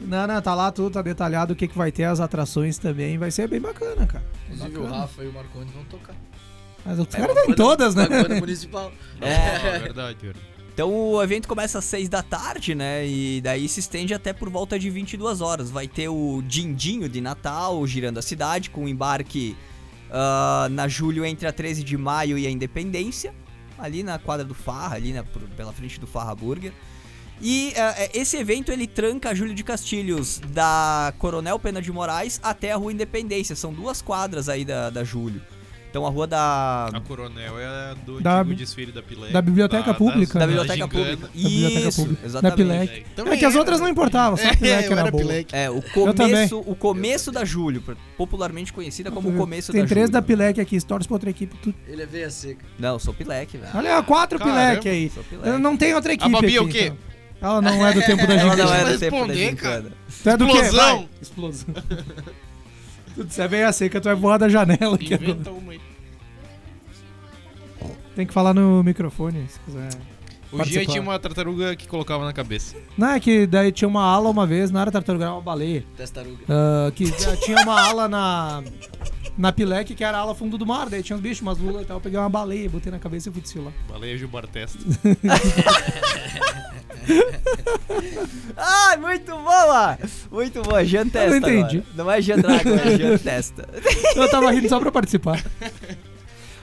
não, não, tá lá tudo, tá detalhado o que, que vai ter, as atrações também, vai ser bem bacana, cara. Inclusive o Bacana. Rafa e o Marconi vão tocar. Mas os É caras uma têm banda- todas, né? banda municipal. É, É. verdade, verdade. Então o evento começa às 6 da tarde, né? E daí se estende até por volta de 22 horas. Vai ter o Dindinho de Natal girando a cidade, com embarque ah, na julho entre a 13 de maio e a Independência. Ali na quadra do Farra, ali na- por- pela frente do Farra Burger. E é, esse evento ele tranca Júlio de Castilhos da Coronel Pena de Moraes até a Rua Independência. São duas quadras aí da, da Júlio. Então a rua da. A Coronel é do Da- antigo desfile da Pilé. da Biblioteca Pública. Da né? biblioteca gincana. pública. Da Biblioteca Isso, Pública. Da exatamente. Pilec. Também É que as era. outras não importavam, só a É, Pilec eu era era boa. Pilec. É, o começo, o começo da Júlio, popularmente conhecida como o começo Tem da três Júlio. da Pilec aqui, torce pra outra equipe. Tu... Ele é veia seca. Não, eu sou Pilek, velho. Olha, quatro Caramba. Pilec aí. Eu não tem outra equipe Babi é aqui. o quê? então. Ela não é do tempo da Ela gincana. não é do tempo da é quê? Explosão. Explosão. tu disser bem a seca, tu vai voar da janela aqui agora. Inventa uma aí. Tem que falar no microfone, se quiser. O Participar. Gia tinha uma tartaruga que colocava na cabeça. Não, é que daí tinha uma ala uma vez, não era tartaruga, era uma baleia. Testaruga. Ah, que tinha uma ala na. Na Pilec, que era a ala fundo do mar, daí tinha uns bichos, umas lulas e tal. Eu peguei uma baleia, botei na cabeça e fui desfilar. Baleia Gilbar Testa. Ai, muito boa! Muito boa, Jean Testa. Eu não entendi. agora. Não é Jean Dragon, é Jean Testa. Eu tava rindo só pra participar.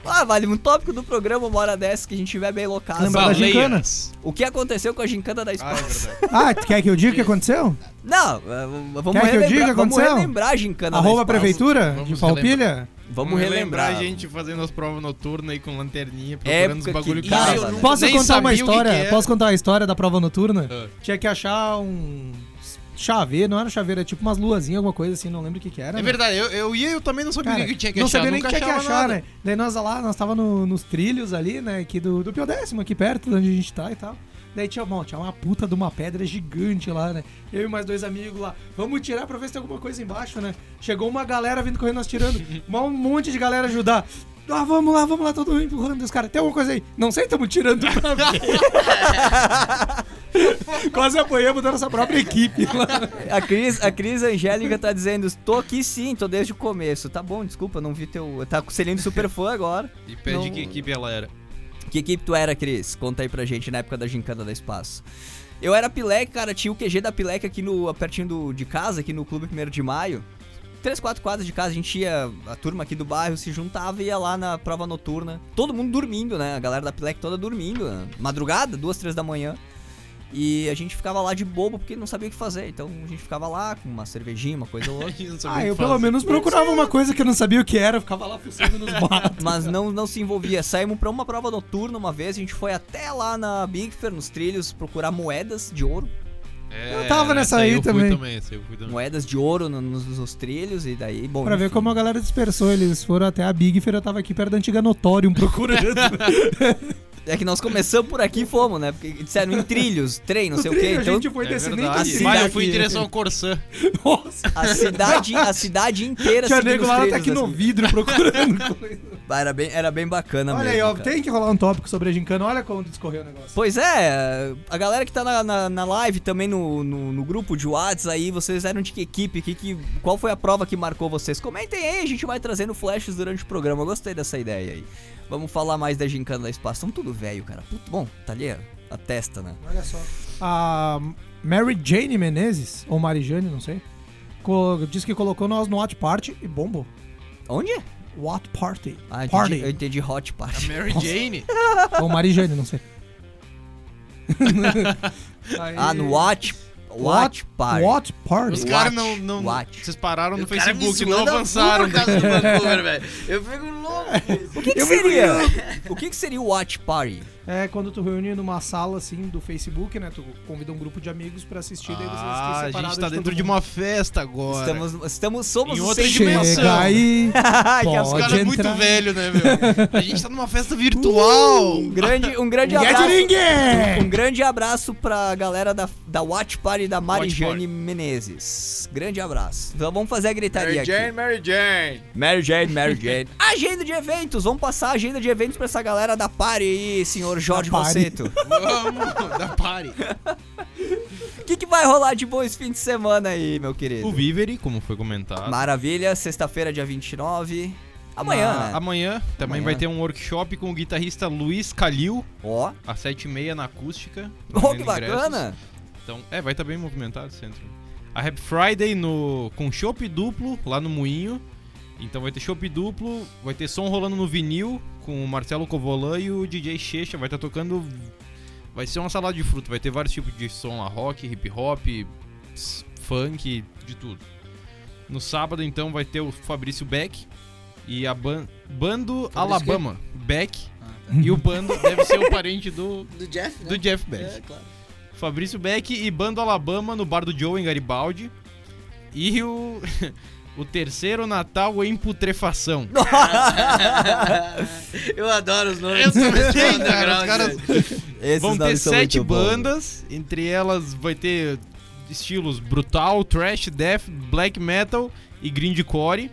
Ah, vale um tópico do programa uma hora dessa que a gente tiver bem locado. Lembra da gincana? O que aconteceu com a gincana da Ah, é verdade. Ah, tu quer que eu diga o que aconteceu? Não, eh, vamos Quer que eu relembrar, diga o que vamos aconteceu? relembrar a gincana Arroba da prefeitura Vamos de Falpilha? Vamos relembrar. a gente fazendo as provas noturnas aí com lanterninha, Época procurando os bagulho que Cara, eu né? nunca- Posso nem contar uma sabia o que história? que era. Posso contar a história da prova noturna? Ah. Tinha que achar um chaveiro, não era chaveiro, era tipo umas luazinhas, alguma coisa assim, não lembro o que que era. É né? verdade, eu, eu ia e eu também não sabia Cara, o que tinha que não achar. sabia nem o que tinha que achar, nada. né? Daí nós lá, nós tava no- nos trilhos ali, né, aqui do, do Pio Décimo, aqui perto de onde a gente tá e tal. Daí tinha, bom, tinha uma puta de uma pedra gigante lá, né? Eu e mais dois amigos lá, vamos tirar pra ver se tem alguma coisa embaixo, né? Chegou uma galera vindo correndo, nós tirando, um monte de galera ajudar. Ah, vamos lá, vamos lá, todo mundo empurrando os caras. Tem alguma coisa aí? Não sei, estamos tirando pra ver. Quase apoiamos da nossa própria equipe. A Cris, a Cris Angélica tá dizendo, tô aqui sim, tô desde o começo. Tá bom, desculpa, não vi teu... Tá com o selinho de super fã agora. E pede Não- que equipe ela era. Que equipe tu era, Cris? Conta aí pra gente na época da gincana da Espaço. Eu era Pilec, cara, tinha o QG da Pilec aqui no pertinho do, de casa, aqui no Clube 1 de Maio. Três, quatro quadras de casa, a gente ia, a turma aqui do bairro se juntava e ia lá na prova noturna. Todo mundo dormindo, né? A galera da Pilec toda dormindo. né? Madrugada, duas, três da manhã. E a gente ficava lá de bobo porque não sabia o que fazer. Então a gente ficava lá com uma cervejinha, uma coisa ou outra. Ah, eu pelo fazer. menos procurava uma coisa que eu não sabia o que era, eu ficava lá fuçando nos matos. Mas não, não se envolvia. Saímos pra uma prova noturna uma vez, a gente foi até lá na Big Fair, nos trilhos, procurar moedas de ouro. É, Eu tava nessa aí eu fui também. também. essa aí eu fui também. Moedas de ouro no- nos, nos trilhos, e daí, bom. Pra ver enfim. como a galera dispersou, eles foram até a Big Fair, eu tava aqui perto da antiga Notorium procurando. É que nós começamos por aqui e fomos, né? Porque disseram em trilhos, trem, não sei o No quê. Então, a gente foi É descendo em cidade Mas eu fui em direção ao Corsã. Nossa, a cidade, a cidade inteira tinha nego lá trilhos, tá aqui no assim. vidro procurando coisa. Era bem, era bem bacana Olha mesmo. aí, ó, cara. tem que rolar um tópico sobre a gincana. Olha como discorreu o negócio. Pois é, a galera que tá na, na, na live também no, no, no grupo de Whats aí, vocês eram de que equipe? Que, que, qual foi a prova que marcou vocês? Comentem aí, a gente vai trazendo flashes durante o programa. Eu gostei dessa ideia aí. Vamos falar mais da gincana da espaço. São tudo velho, cara. Puto, bom, tá ali a testa, né? Olha só. A Mary Jane Menezes, ou Marijane, não sei, disse que colocou nós no Watch Party e bombou. Onde? What Party? Ah, Party. entendi, eu entendi Hot A Party. Mary Jane. Ou Marijane, não sei. Aí- Ah, no Watch, Watch Party. Watch Party. Os caras não, não. watch. Vocês pararam no Facebook, não zoando avançaram. por causa do Vancouver, velho. Eu fico louco. O que, que seria? o que, que seria o Watch Party? É quando tu reúne numa sala assim do Facebook, né? Tu convida um grupo de amigos pra assistir, daí vocês Ah, ficam a gente tá de dentro de uma festa agora. Estamos, estamos, somos Em os outra dimensão. Chega aí. que as Os caras é muito velho, né, meu? A gente tá numa festa virtual. Um grande, um grande Get abraço. Um grande abraço pra galera da, da Watch Party da Marijane. Menezes. Grande abraço. Então vamos fazer a gritaria Mary Jane, aqui. Mary Jane. Mary Jane, Mary Jane. agenda de eventos. Vamos passar a agenda de eventos pra essa galera da Party aí, senhor Jorge. Rosseto. Vamos, da party. O que, que vai rolar de bom esse fim de semana aí, meu querido? O Vivere, como foi comentado. Maravilha, sexta-feira, dia 29. Amanhã, Na- né? Amanhã também Amanhã. vai ter um workshop com o guitarrista Luiz Calil, Ó, às 7h30 na acústica. oh, vendendo que ingressos. bacana. Então, é, vai estar bem movimentado o centro. A Happy Friday no, com chopp duplo lá no Moinho. Então vai ter chopp duplo, vai ter som rolando no vinil com o Marcelo Covolan e o DJ Checha. Vai estar tocando. Vai ser uma salada de fruta, vai ter vários tipos de som lá: rock, hip hop, funk, de tudo. No sábado, então, vai ter o Fabrício Beck e a ban Bando Fabrício Alabama. Beck. Ah, E o Bando deve ser o parente do, Do Jeff, né? do Jeff Beck. É, claro. Fabrício Beck e Bando Alabama no bar do Joe em Garibaldi. E o, o terceiro Natal em putrefação. Eu adoro os nomes. Eu também, cara, os caras- velho. Esses Vão ter sete bons. bandas, entre elas vai ter estilos brutal, trash, death, black metal e grindcore.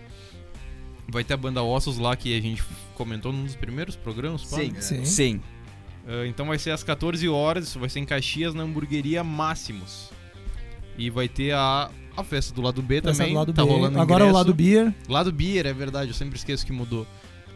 Vai ter a banda Ossos lá que a gente comentou num dos primeiros programas, pá. Sim, Sim. sim. Ah, então vai ser às 14 horas, isso vai ser em Caxias, na hamburgueria Máximos. E vai ter a, a festa do lado B Essa também. do lado tá B. rolando Agora o ingresso. lado beer. Lado Beer, é verdade, eu sempre esqueço que mudou.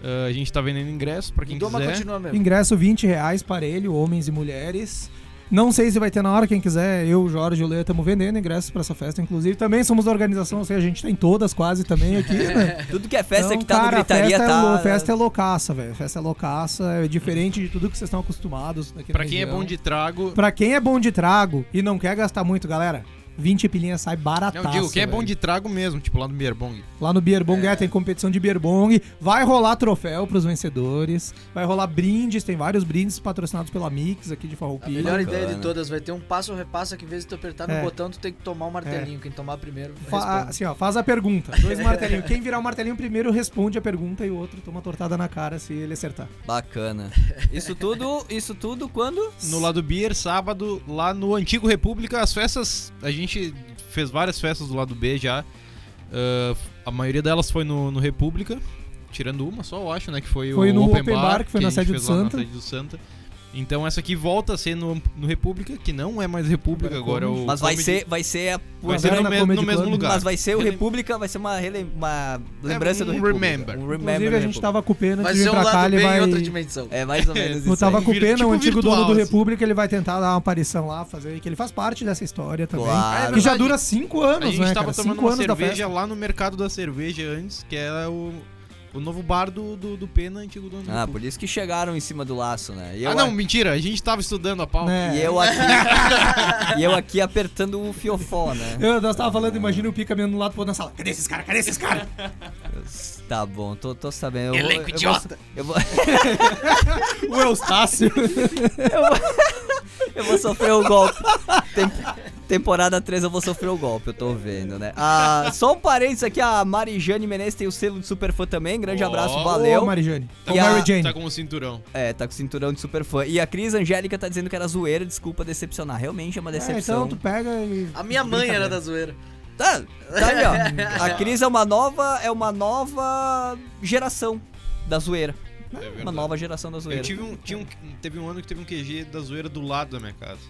Ah, a gente tá vendendo ingresso pra quem Mudou, mas quiser. continua mesmo. Ingresso 20 reais parelho, homens e mulheres. Não sei se vai ter na hora, quem quiser, eu, Jorge e o Lê estamos vendendo ingressos pra essa festa, inclusive. Também somos da organização, ou seja, a gente tá em todas quase também aqui, né? Tudo que é festa Então, que tá cara, no gritaria festa É, tá. lou- festa é loucaça, velho. Festa é loucaça, é diferente de tudo que vocês estão acostumados aqui Pra quem é região. bom de trago. Pra quem é bom de trago e não quer gastar muito, galera, 20 pilinhas sai barataço. Não, digo, quem é bom de trago mesmo, tipo lá no Beer Bong. Lá no Beer Bong é, tem competição de Beer Bong. Vai rolar troféu pros vencedores. Vai rolar brindes, tem vários brindes patrocinados pela Mix aqui de A Farroupilha. melhor Bacana. ideia de todas vai ter um passo ou repassa que, em vez de tu apertar no É. botão, tu tem que tomar um martelinho. Quem tomar primeiro, Fa- responde. assim, ó, faz a pergunta. Dois martelinhos. Quem virar o martelinho primeiro responde a pergunta e o outro toma tortada na cara se ele acertar. Bacana. Isso tudo, isso tudo quando? No lado Beer, sábado, lá no Antigo República, as festas. A gente fez várias festas do lado B já. Ah, a maioria delas foi no, no República. Tirando uma só, eu acho, né? Que foi, Foi o no Open, Open Bar, Bar, que foi a na gente sede do Santa. Na sede do Santa. Então essa aqui volta a ser no, no República, que não é mais República, Agora é agora é o. Mas vai ser, vai ser a Vai ser no, Havana me- no mesmo Club. lugar. Mas vai ser o Relem- República, vai ser uma, rele- uma lembrança um do República. remember. Um remember Inclusive, a gente tava com pena de vir um pra cá, ele vai... outra dimensão. É mais ou menos isso. Eu tava com pena, tipo o antigo virtual, dono do. República, ele vai tentar dar uma aparição lá, fazer que ele faz parte dessa história também. Claro. Que já dura cinco A anos, gente né, tava cara? tomando Cinco uma anos da cerveja lá no mercado da cerveja antes, que era o, o novo bar do, do, do Pena, antigo dono do Ah, República. por isso que chegaram em cima do laço, né? E eu, Ah, não, mentira, a gente tava estudando a pauta. Né? e eu aqui. e eu aqui apertando o fiofó, né? Eu, nós tava falando, imagina o Pica mesmo do lado outro na sala. Cadê esses caras? Cadê esses caras? Tá bom, tô, tô sabendo. Eu vou- Elenco eu vou- idiota. Eu vou, o Eustácio. eu vou sofrer o golpe. Tem- temporada 3 eu vou sofrer o golpe, eu tô vendo, né? Ah, só um parênteses aqui, a Marijane Menezes tem o selo de super fã também. Grande Ó. abraço, Ô, valeu. Marijane. Tá Ô, E a-. Tá com o cinturão. É, tá com o cinturão de super fã. E a Cris Angélica tá dizendo que era zoeira, desculpa decepcionar. Realmente é uma É, decepção. então tu pega e... A minha mãe era da zoeira. Tá, tá aí, ó. A Cris é uma nova, é uma nova geração da zoeira. É Uma nova geração da zoeira. Eu tive um, tinha um, teve um ano que teve um QG da zoeira do lado da minha casa.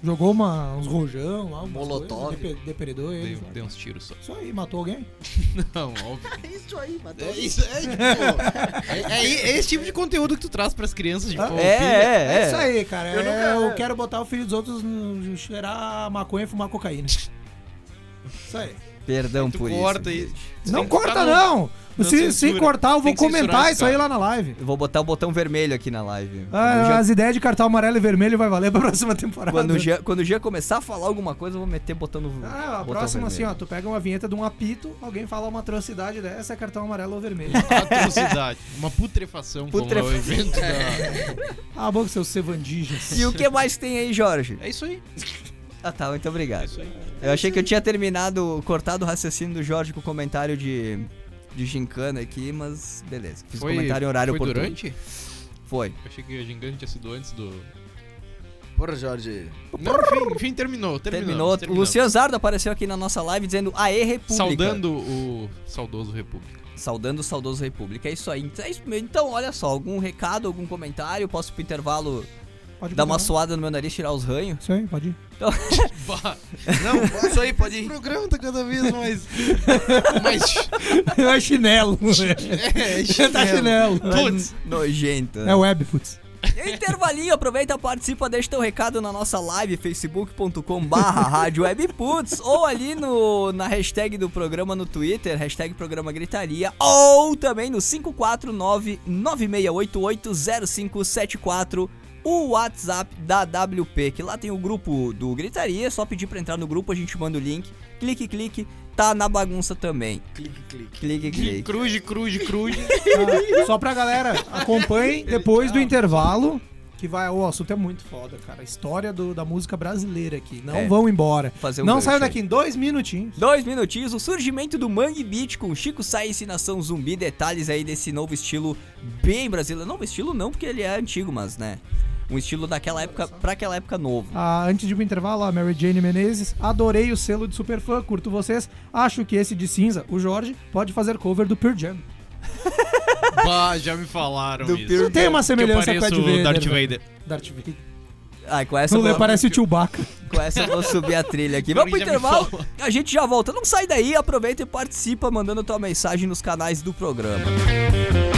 Jogou uma, uns rojão lá, umas Molotov. depredou eles. lá. dei uns tiros só. Isso aí, matou alguém? Não, óbvio. Isso aí, matou. É isso, é, tipo, é, é- é esse tipo de conteúdo que tu traz pras crianças de Ah, pau, É, filha. é, É, é. isso aí, cara. Eu nunca- eu quero botar o filho dos outros no cheirar maconha e fumar cocaína. Isso aí. Perdão Tu por corta isso. Você não corta, no- não! não Se, se cortar, eu vou comentar isso aí lá na live. Eu vou botar o botão vermelho aqui na live. Ah, Jean- as ideias de cartão amarelo e vermelho vai valer pra próxima temporada. Quando o, Jean, quando o Jean começar a falar alguma coisa, eu vou meter botando. Ah, a botão próxima assim, vermelho. ó, tu pega uma vinheta de um apito, alguém fala uma atrocidade dessa, é cartão amarelo ou vermelho. Atrocidade. Uma putrefação, Putrefa- como é o evento da... ah, bom, seus sevandijas. E o que mais tem aí, Jorge? É isso aí. Ah, tá, muito obrigado. isso aí. Eu achei que eu tinha terminado, cortado o raciocínio do Jorge com o comentário de, de gincana aqui, mas beleza. Fiz Foi, comentário em horário foi oportuno. durante? Foi. Eu achei que a gigante tinha sido antes do... Porra, Jorge. Não, enfim, enfim terminou. Terminou. O Luciano Zardo apareceu aqui na nossa live dizendo Aê República. Saudando o saudoso República. Saudando o saudoso República. É isso aí. Então, é isso. Então, olha só, algum recado, algum comentário? Posso ir pro intervalo Pode dar uma suada no meu nariz, tirar os ranhos? Isso aí, pode ir. Bah, Não, isso aí, pode o ir. programa tá cada vez mais... mais... é chinelo. É, tá chinelo. Putz. Nojento. É web, putz. Intervalinho, aproveita, participa, deixa teu recado na nossa live, facebook.com barra webputs, ou ali no, na hashtag do programa no Twitter, hashtag programa gritaria, ou também no 549-9688-0574, o WhatsApp da WP, que lá tem o grupo do Gritaria, é só pedir pra entrar no grupo, a gente manda o link, clique, clique, tá na bagunça também, Clique, clique. clique, clique. Cruze, cruze, cruze. Ah, só pra galera, acompanhem depois do intervalo. Que vai, o assunto é muito foda, cara. A história do- da música brasileira aqui. Não É. vão embora. Fazer um não saiam daqui em dois minutinhos. Dois minutinhos, o surgimento do Mangue Beat com Chico Sainz e Nação Zumbi, detalhes aí desse novo estilo bem brasileiro. Novo estilo não, porque ele é antigo, mas né, um estilo daquela época, pra aquela época novo. Ah, antes de ir pro intervalo, a Mary Jane Menezes. Adorei o selo de super fã, curto vocês. Acho que esse de cinza, o Jorge, pode fazer cover do Pearl Jam. Bah, já me falaram Do isso. Tem uma semelhança com o Darth né? Vader. Darth Vader. Ai, com essa, Não, vou, parece o Chewbacca. com essa eu vou subir a trilha aqui. Vamos pro intervalo, a gente já volta. Não sai daí, aproveita e participa mandando tua mensagem nos canais do programa. Programa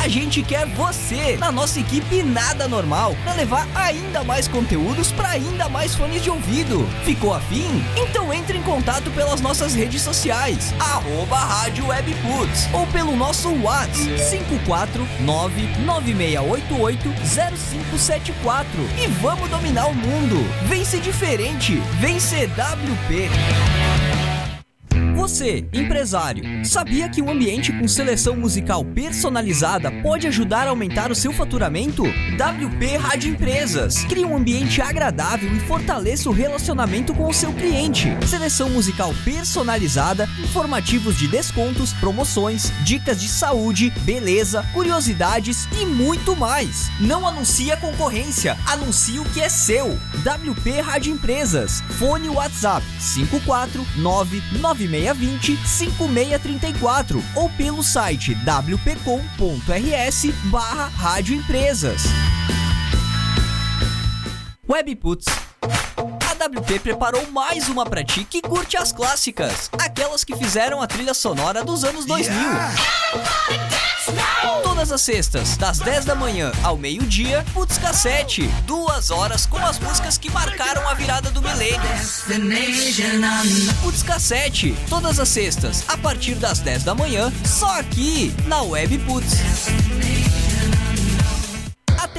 A gente quer você na nossa equipe Nada Normal para levar ainda mais conteúdos para ainda mais fones de ouvido. Ficou afim? Então entre em contato pelas nossas redes sociais, arroba Rádio Webputs, ou pelo nosso WhatsApp 549-9688-0574. E vamos dominar o mundo! Vem ser diferente! Vem ser WP! Você, empresário, sabia que um ambiente com seleção musical personalizada pode ajudar a aumentar o seu faturamento? WP Rádio Empresas. Crie um ambiente agradável e fortaleça o relacionamento com o seu cliente. Seleção musical personalizada, informativos de descontos, promoções, dicas de saúde, beleza, curiosidades e muito mais. Não anuncie a concorrência, anuncie o que é seu. WP Rádio Empresas. Fone WhatsApp 5499620 5634 ou pelo site wpcom.rs barra Rádio Empresas. Webputs. A WP preparou mais uma pra ti que curte as clássicas, aquelas que fizeram a trilha sonora dos anos 2000. Todas Todas as sextas, das 10 da manhã ao meio-dia, Putz Cassete. Duas horas com as músicas que marcaram a virada do milênio. Putz Cassete. Todas as sextas, a partir das 10 da manhã, só aqui na Web Putz.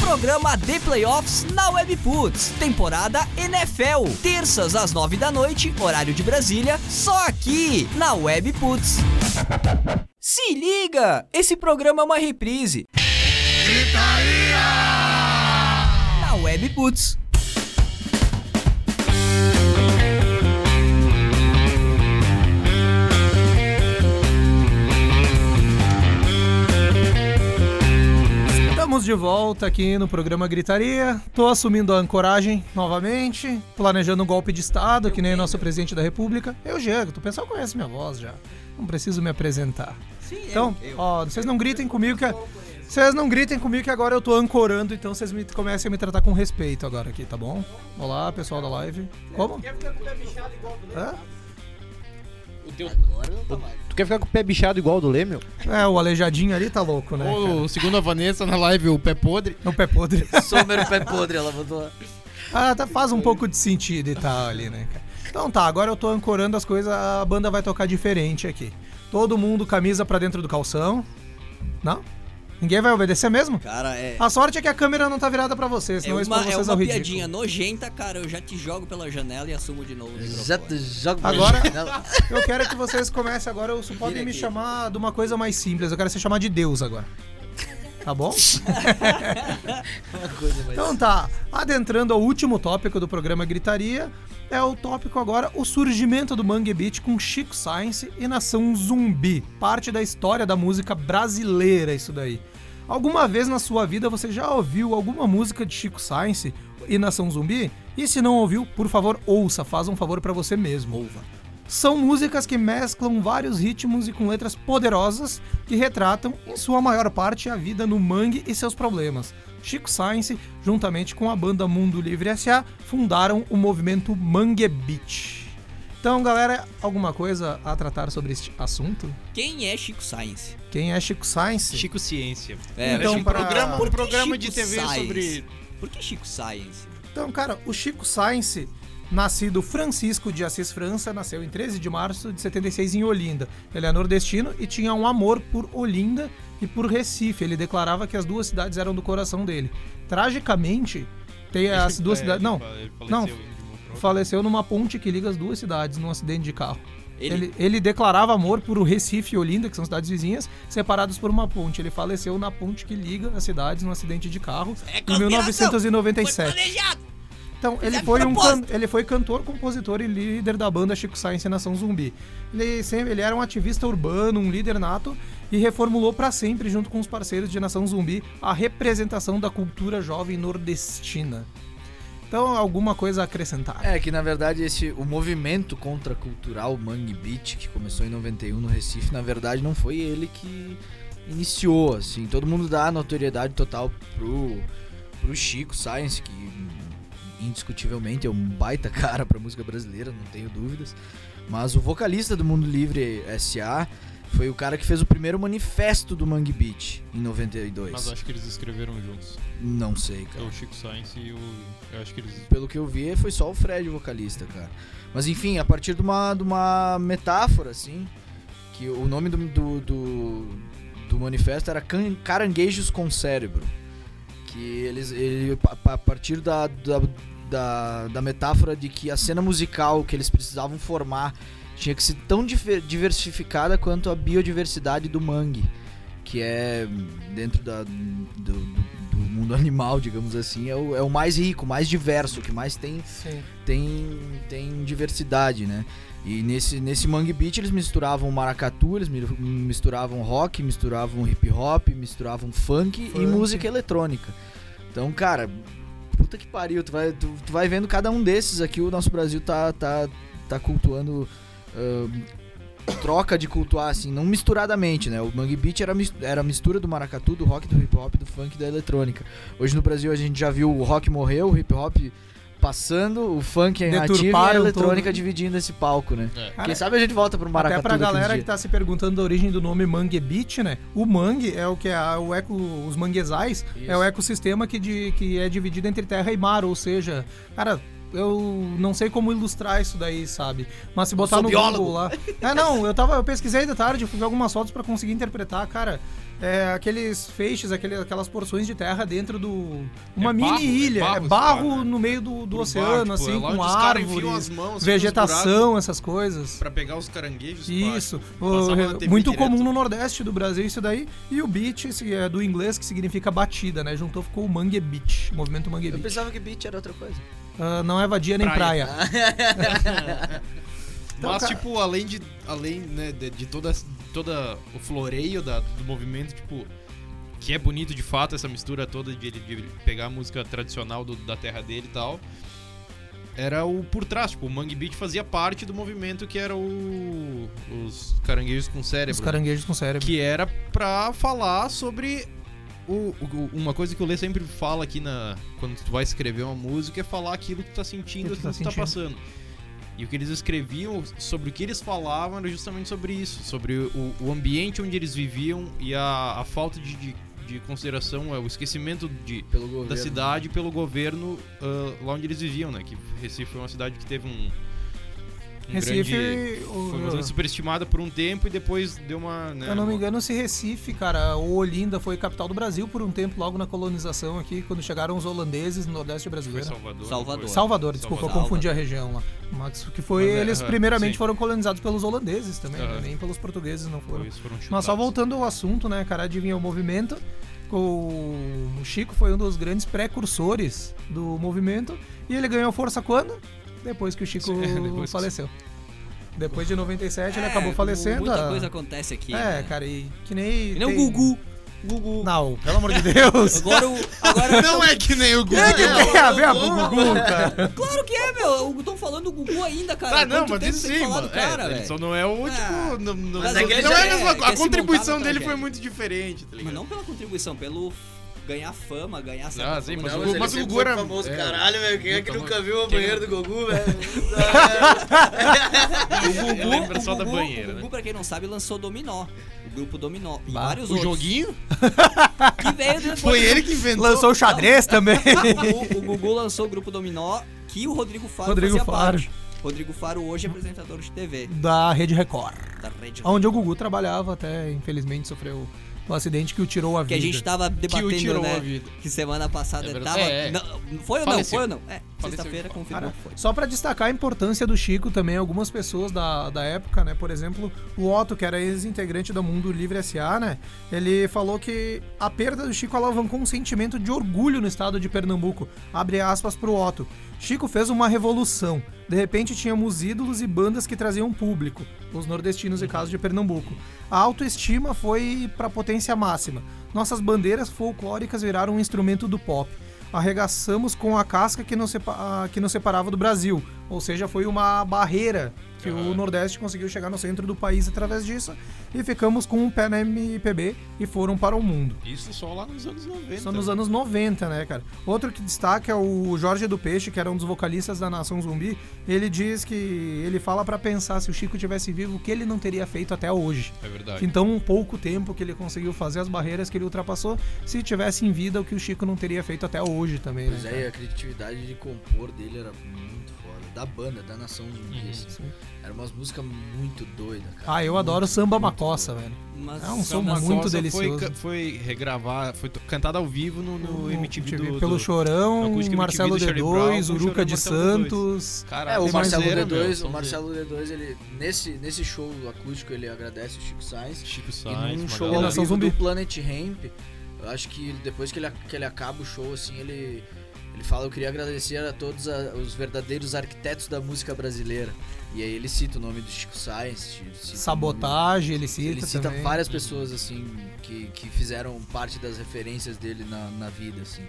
Programa The Playoffs na Webputs, temporada NFL, terças às nove da noite, horário de Brasília, só aqui na Webputs. Se liga, esse programa é uma reprise. Na Webputs. Estamos de volta aqui no programa Gritaria. Tô assumindo a ancoragem novamente, planejando um golpe de Estado, que nem o nosso presidente da República. Eu, Diego, o pessoal conhece minha voz já. Não preciso me apresentar. Então, ó, vocês não gritem comigo que. Vocês não gritem comigo que agora eu tô ancorando, então vocês me, comecem a me tratar com respeito agora aqui, tá bom? Olá, pessoal da live. Como? Hã? O teu... Tu quer ficar com o pé bichado igual o do Lê, meu? É, o aleijadinho ali tá louco, né? Ou, segundo a Vanessa na live, o pé podre. O pé podre. Somer o pé podre, ela botou. Ah, tá, faz um pouco de sentido e tal ali, né, cara? Então tá, agora eu tô ancorando as coisas, a banda vai tocar diferente aqui. Todo mundo camisa pra dentro do calção. Não? Ninguém vai obedecer mesmo? Cara, é. A sorte é que a câmera não tá virada pra vocês, É senão eu uma, exponho é vocês uma ao ridículo. piadinha nojenta, cara. Eu já te jogo pela janela e assumo de novo. Já te jogo Agora- Não. Eu quero que vocês comecem agora, só podem Vira me aqui. chamar de uma coisa mais simples, eu quero ser chamar de Deus agora. Tá bom? Uma coisa mais- Então tá, adentrando ao último tópico do programa Gritaria, é o tópico agora o surgimento do Mangue Beat com Chico Science e Nação Zumbi, parte da história da música brasileira isso daí. Alguma vez na sua vida você já ouviu alguma música de Chico Science e Nação Zumbi? E se não ouviu, por favor, ouça, faz um favor pra você mesmo. Ouva. São músicas que mesclam vários ritmos e com letras poderosas que retratam, em sua maior parte, a vida no mangue e seus problemas. Chico Science, juntamente com a banda Mundo Livre S.A., fundaram o movimento Mangue Beat. Então, galera, alguma coisa a tratar sobre este assunto? Quem é Chico Science? Quem é Chico Science? Chico Ciência. É, Então, um para- programa, Por um que programa Chico de TV Science? sobre... Por que Chico Science? Então, cara, o Chico Science, nascido Francisco de Assis França, nasceu em 13 de março de 76 em Olinda. Ele é nordestino e tinha um amor por Olinda e por Recife. Ele declarava que as duas cidades eram do coração dele. Tragicamente, tem as duas É, cidades. Não, não, em. Faleceu numa ponte que liga as duas cidades num acidente de carro. Ele, Ele, ele declarava amor por Recife e Olinda, que são cidades vizinhas, separados por uma ponte. Ele faleceu na ponte que liga as cidades num acidente de carro É em conspiração! 1997. Foi! Então, ele foi, um can- ele foi cantor, compositor e líder da banda Chico Science e Nação Zumbi. Ele, sempre, ele era um ativista urbano, um líder nato e reformulou para sempre, junto com os parceiros de Nação Zumbi, a representação da cultura jovem nordestina. Então, alguma coisa a acrescentar? É que na verdade esse o movimento contracultural Mangue Beat que começou em 91 no Recife, na verdade não foi ele que iniciou assim. Todo mundo dá notoriedade total pro pro Chico Science que indiscutivelmente é um baita cara pra música brasileira, não tenho dúvidas. Mas o vocalista do Mundo Livre SA foi o cara que fez o primeiro manifesto do Mangue Beat em 92. Mas acho que eles escreveram juntos. Não sei, É cara. o Chico Science e o... Eu acho que eles... Pelo que eu vi, foi só o Fred o vocalista, cara. Mas enfim, a partir de uma, de uma metáfora, assim, que o nome do, do, do, do manifesto era Caranguejos com Cérebro. Que eles, ele, a, a partir da, da, da, da metáfora de que a cena musical que eles precisavam formar tinha que ser tão diversificada quanto a biodiversidade do mangue, que é dentro da, do, do- do mundo animal, digamos assim, é o, é o mais rico, mais diverso, que mais tem Sim. tem, tem diversidade, né? E nesse, nesse Mangue Beat eles misturavam maracatu, eles mi- misturavam rock, misturavam hip hop, misturavam funk, e Funk. música eletrônica. Então, cara, puta que pariu. Tu vai, tu, tu vai vendo cada um desses aqui, o nosso Brasil tá, tá, tá cultuando. Ahn, troca de cultuar, assim, não misturadamente, né? O Mangue Beat era, mis- era a mistura do maracatu, do rock, do hip hop, do funk e da eletrônica. Hoje no Brasil a gente já viu o rock morreu, o hip hop passando, o funk é ativo e a eletrônica todo. dividindo esse palco, né? Cara, Quem sabe a gente volta pro maracatu Até pra galera que tá se perguntando da origem do nome Mangue Beach, né? O mangue é o que é a- o eco, os manguezais, Isso. é o ecossistema que, de, que é dividido entre terra e mar, ou seja, cara, eu não sei como ilustrar isso daí, sabe? Mas se botar no biólogo. Google lá. É, não, eu tava, eu pesquisei de tarde, fui ver algumas fotos pra conseguir interpretar, cara. É, aqueles feixes, aquele, aquelas porções de terra dentro do. Uma É mini barro, é ilha. barro É barro mar, né? no meio do, do oceano, assim, é lá com árvores, as mãos, assim, vegetação, essas coisas. Pra pegar os caranguejos. Isso, pra- o- muito direto. comum no Nordeste do Brasil isso daí. E o beat esse é do inglês que significa batida, né? Juntou ficou o Mangue Beach, movimento Mangue Eu Beach. pensava que beat era outra coisa. Ah, não é vadia nem praia. Praia. Então, Mas, cara- tipo, além de. Além, né, de, de toda, toda o floreio da- do movimento, tipo. Que é bonito de fato essa mistura toda de ele de ele pegar a música tradicional do- da terra dele e tal. Era o por trás, tipo, o Mangue Beat fazia parte do movimento que era o. Os caranguejos com cérebro. Os caranguejos com cérebro. Que era pra falar sobre. O, o- uma coisa que o Lê sempre fala aqui na. Quando tu vai escrever uma música é falar aquilo que tu tá sentindo, Que tu aquilo tá que tu tá sentindo. passando. E o que eles escreviam, sobre o que eles falavam, era justamente sobre isso. Sobre o, o ambiente onde eles viviam e a, a falta de, de, de consideração, é, o esquecimento de, da cidade pelo governo ah, lá onde eles viviam, né? Que Recife foi uma cidade que teve um. Um Recife, grande- o- foi bastante superestimada por um tempo e depois deu uma. Né, eu não me engano se Recife, cara, ou Olinda foi capital do Brasil por um tempo, logo na colonização aqui, quando chegaram os holandeses no Nordeste Foi brasileiro. Salvador. Salvador. foi? Salvador, desculpa, Salvador. eu confundi a região lá. Mas que foi, Mas é, eles aham, primeiramente sim. foram colonizados pelos holandeses também, né? Aham. nem pelos portugueses não foram. Foi, foram Mas só voltando ao assunto, né, cara, adivinha o movimento. O o Chico foi um dos grandes precursores do movimento e ele ganhou força quando? Depois que o Chico depois que- faleceu. Depois de 97 ele É, acabou falecendo. Muita a- coisa acontece aqui. É, né? cara, e que nem. Que nem o tem- Gugu. Gugu. Não, pelo amor de Deus. Agora o. Agora Não é que nem o Gugu. O que tem a ver com o Gugu, cara? Claro que é, meu. Eu tô falando do Gugu ainda, cara. Ah, não, Quanto mas que sim, mano. cara, é, ele velho? só não é o, Ah, tipo... Não, não, mas não- é que ele não já é a é- mesma A contribuição dele foi tragédia. muito diferente, tá Mas ligado? não pela contribuição, pelo ganhar fama, ganhar certa Ah, sim, mas Não, mas mas o Gugu era- famoso. é. Caralho, velho. Quem é que nunca viu o quem- banheiro do Gugu, velho? O Gugu, só o da Gugu- banheira, o Gugu, né? pra quem não sabe, lançou Dominó. O grupo Dominó. E Bah, vários O outros. joguinho? Que veio depois. Foi ele que inventou. Lançou o xadrez também. O Gugu, o Gugu lançou o grupo Dominó, que o Rodrigo Faro Rodrigo fazia Faro. parte. Rodrigo Faro hoje é apresentador de TV Da Rede Record. da Rede Onde o Gugu trabalhava até, infelizmente, sofreu um acidente que o tirou a que vida. a gente tava Que o debatendo, tirou né? a vida. Que semana passada É tava. É, é. Não, foi ou não? Faleceu. Foi ou não? É, sexta-feira confirmou Cara, que foi. só pra destacar a importância do Chico também, algumas pessoas da, da época, né? Por exemplo, o Otto, que era ex-integrante da Mundo Livre S.A., né? Ele falou que a perda do Chico alavancou um sentimento de orgulho no estado de Pernambuco. Abre aspas pro Otto. Chico fez uma revolução. De repente tínhamos ídolos e bandas que traziam público, os nordestinos e casos de Pernambuco. A autoestima foi pra potência máxima. Nossas bandeiras folclóricas viraram um instrumento do pop arregaçamos com a casca que nos, separava do Brasil. Ou seja, foi uma barreira que o Aham. Nordeste conseguiu chegar no centro do país através disso. E ficamos com um pé na MPB e foram para o mundo. Isso só lá nos anos 90. Só nos anos 90, né, cara? Outro que destaca é o Jorge do Peixe, que era um dos vocalistas da Nação Zumbi. Ele diz que ele fala pra pensar se o Chico tivesse vivo, o que ele não teria feito até hoje. É verdade. Então, um pouco tempo que ele conseguiu fazer as barreiras que ele ultrapassou, se tivesse em vida, o que o Chico não teria feito até hoje também, Pois né? é, e cara? a criatividade de compor dele era muito. Da banda, da Nação Zumbi, Uhum. assim. Era umas músicas muito doidas, cara. Ah, eu Muito, adoro samba macossa, velho. Mas É um som muito delicioso. Foi, foi regravar, foi cantado ao vivo no, no MTV do, pelo do- Chorão, MTV Marcelo do Charlie D2, Brown, Uruca de Marcelo D2. Santos. Cara, É, o Marcelo sonzeira, meu, D2, o. Marcelo D2, ele nesse, nesse show acústico ele agradece o Chico Sainz. Chico E Sainz, num uma show ao Nação vivo Zumbi. do Planet Ramp, eu acho que depois que ele, que ele acaba o show, assim, ele, ele fala, eu queria agradecer a todos a- os verdadeiros arquitetos da música brasileira. E aí ele cita o nome do Chico Sainz. Sabotagem, ele cita Ele cita também. várias pessoas, assim, que, que fizeram parte das referências dele na, na vida, assim.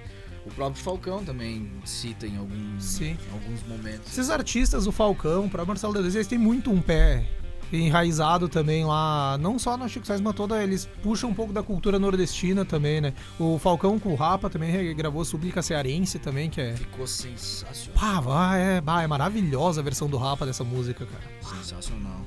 O próprio Falcão também cita em alguns, Sim. em alguns momentos. Esses artistas, o Falcão, o próprio Marcelo D2, eles têm muito um pé enraizado também lá, não só no Chico Sainz, mas toda, eles puxam um pouco da cultura nordestina também, né? O Falcão com o Rapa também gravou Súplica Cearense também, que é... Ficou sensacional. Pá, vá, é, bah, é maravilhosa a versão do Rapa dessa música, cara. Sensacional.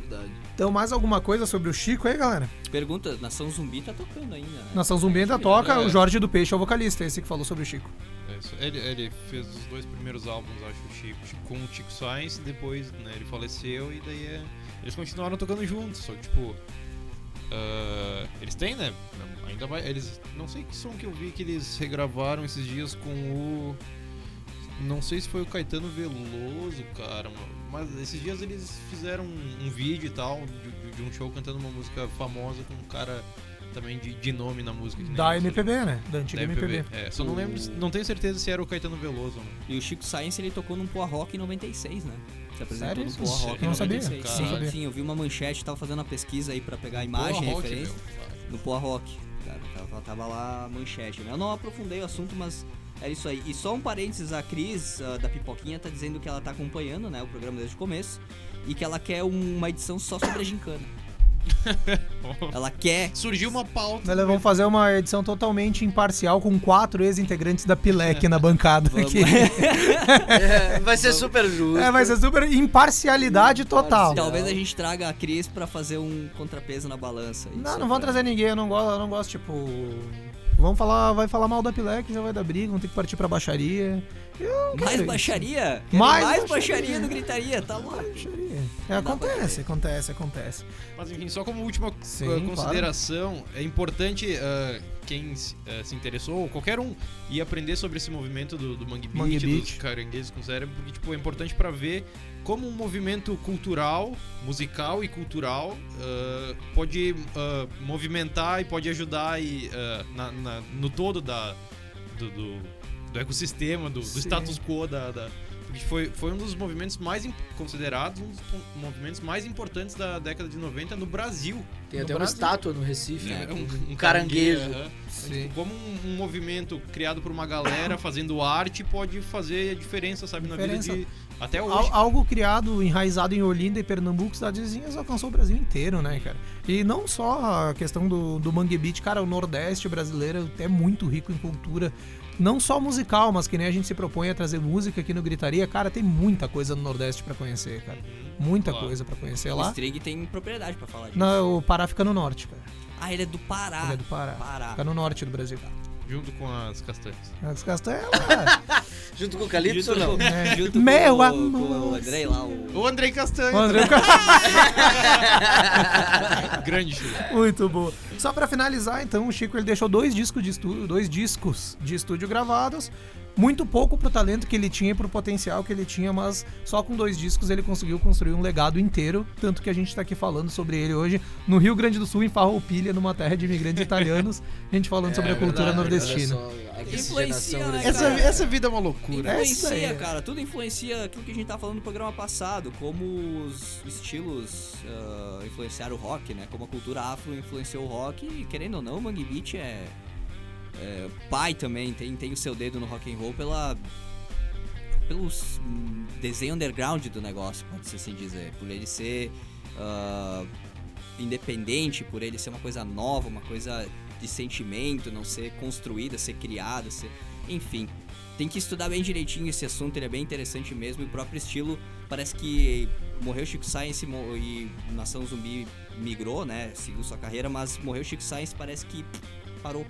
Verdade. Então, mais alguma coisa sobre o Chico aí, galera? Pergunta, Nação Zumbi tá tocando ainda, né? Nação Zumbi ainda toca, É. o Jorge do Peixe é o vocalista, esse que falou sobre o Chico. É isso. Ele, ele fez os dois primeiros álbuns, acho, o Chico, com o Chico Science, depois né, ele faleceu e daí é- eles continuaram tocando juntos, só que tipo. ah, eles têm, né? Ainda vai. Eles. Não sei que som que eu vi que eles regravaram esses dias com o. Não sei se foi o Caetano Veloso, cara, mas esses dias eles fizeram um, um vídeo e tal de, de- um show cantando uma música famosa com um cara também de, de nome na música. Da MPB, né? Da antiga da MPB. MPB. É, só não lembro, não tenho certeza se era o Caetano Veloso não. E o Chico Science ele tocou num Poa Rock em 96, né? Se apresentou Sério? no Poa Rock em Não sabia. 96. Não Sim, sabia. sim, eu vi uma manchete, tava fazendo uma pesquisa aí pra pegar a imagem, rock, referência. meu. No Poa Rock, cara, tava, tava lá a manchete, né? Eu não aprofundei o assunto, mas é isso aí. E só um parênteses, a Cris, ah, da Pipoquinha, tá dizendo que ela tá acompanhando, né, o programa desde o começo, e que ela quer um- uma edição só sobre a gincana. ela quer... Surgiu uma pauta. Nós vamos fazer uma edição totalmente imparcial com quatro ex-integrantes da Pilec na bancada Vamos. aqui. É, vai ser super justo. É, vai ser super imparcialidade total. Talvez a gente traga a Cris pra fazer um contrapeso na balança. Não, Isso não é vão pra- trazer ninguém, eu não gosto, eu não gosto, tipo. Vamos falar, vai falar mal da Pilec, já vai dar briga, vamos ter que partir pra baixaria. Não Mais baixaria? Mais mais baixaria. baixaria no gritaria, tá louco? É, acontece, acontece, acontece. Mas enfim, só como última Sim, uh, consideração, é importante uh, quem se- uh, se interessou, ou qualquer um, ir aprender sobre esse movimento do, do Mangue Beat, Mangue dos Beat. caranguejos com cérebro, porque tipo, é importante pra ver como um movimento cultural, musical e cultural uh, pode uh, movimentar e pode ajudar e, uh, na- na- no todo da, do, do- do ecossistema, do, do Sim. status quo da... da- foi, foi um dos movimentos mais considerados um dos movimentos mais importantes da década de 90 no Brasil. Tem No até uma Brasil. estátua no Recife, né? É, Um, caranguejo. aham. Sim. Como um, um movimento criado por uma galera fazendo arte pode fazer a diferença, sabe, na Diferença. vida de. Até hoje. algo criado, enraizado em Olinda e Pernambuco, cidades vizinhas, alcançou o Brasil inteiro, né, cara? E não só a questão do, do Mangue Beat, cara, o Nordeste brasileiro é muito rico em cultura. Não só musical, mas que nem a gente se propõe a trazer música aqui no Gritaria, cara, tem muita coisa no Nordeste pra conhecer, cara. Muita Claro. coisa pra conhecer O lá. Strig tem propriedade pra falar disso. Não, o Pará fica no norte, cara. Ah, ele é do Pará. Ele é do Pará. Pará. Fica no norte do Brasil. Junto com as castanhas. As castanhas, Junto com o Calypso, Junto não? É. junto Meu com, o- amor. com o Andrei lá, o... O Andrei Castanho. o André Grande show. Muito boa. Só pra finalizar, então, o Chico ele deixou dois discos de estúdio, dois discos de estúdio gravados. Muito pouco pro talento que ele tinha e pro potencial que ele tinha, mas só com dois discos ele conseguiu construir um legado inteiro, tanto que a gente tá aqui falando sobre ele hoje no Rio Grande do Sul, em Farroupilha, numa terra de imigrantes italianos, a gente falando sobre a cultura verdade, nordestina. a Influencia, né. Essa, essa vida é uma loucura. É isso Influencia, aí. cara. Tudo influencia aquilo que a gente tá falando no programa passado. Como os estilos ah, influenciaram o rock, né? Como a cultura afro influenciou o rock. E querendo ou não, o Mangue Beat é, é pai também. Tem, tem o seu dedo no rock and roll pela... Pelos hum, desenho underground do negócio, pode-se assim dizer. Por ele ser ah, independente, por ele ser uma coisa nova, uma coisa de sentimento, não ser construída, ser criada, ser... enfim. Tem que estudar bem direitinho esse assunto, ele é bem interessante mesmo. E o próprio estilo, parece que morreu Chico Science e Nação Zumbi migrou, né? Seguiu sua carreira, mas morreu Chico Science, parece que parou.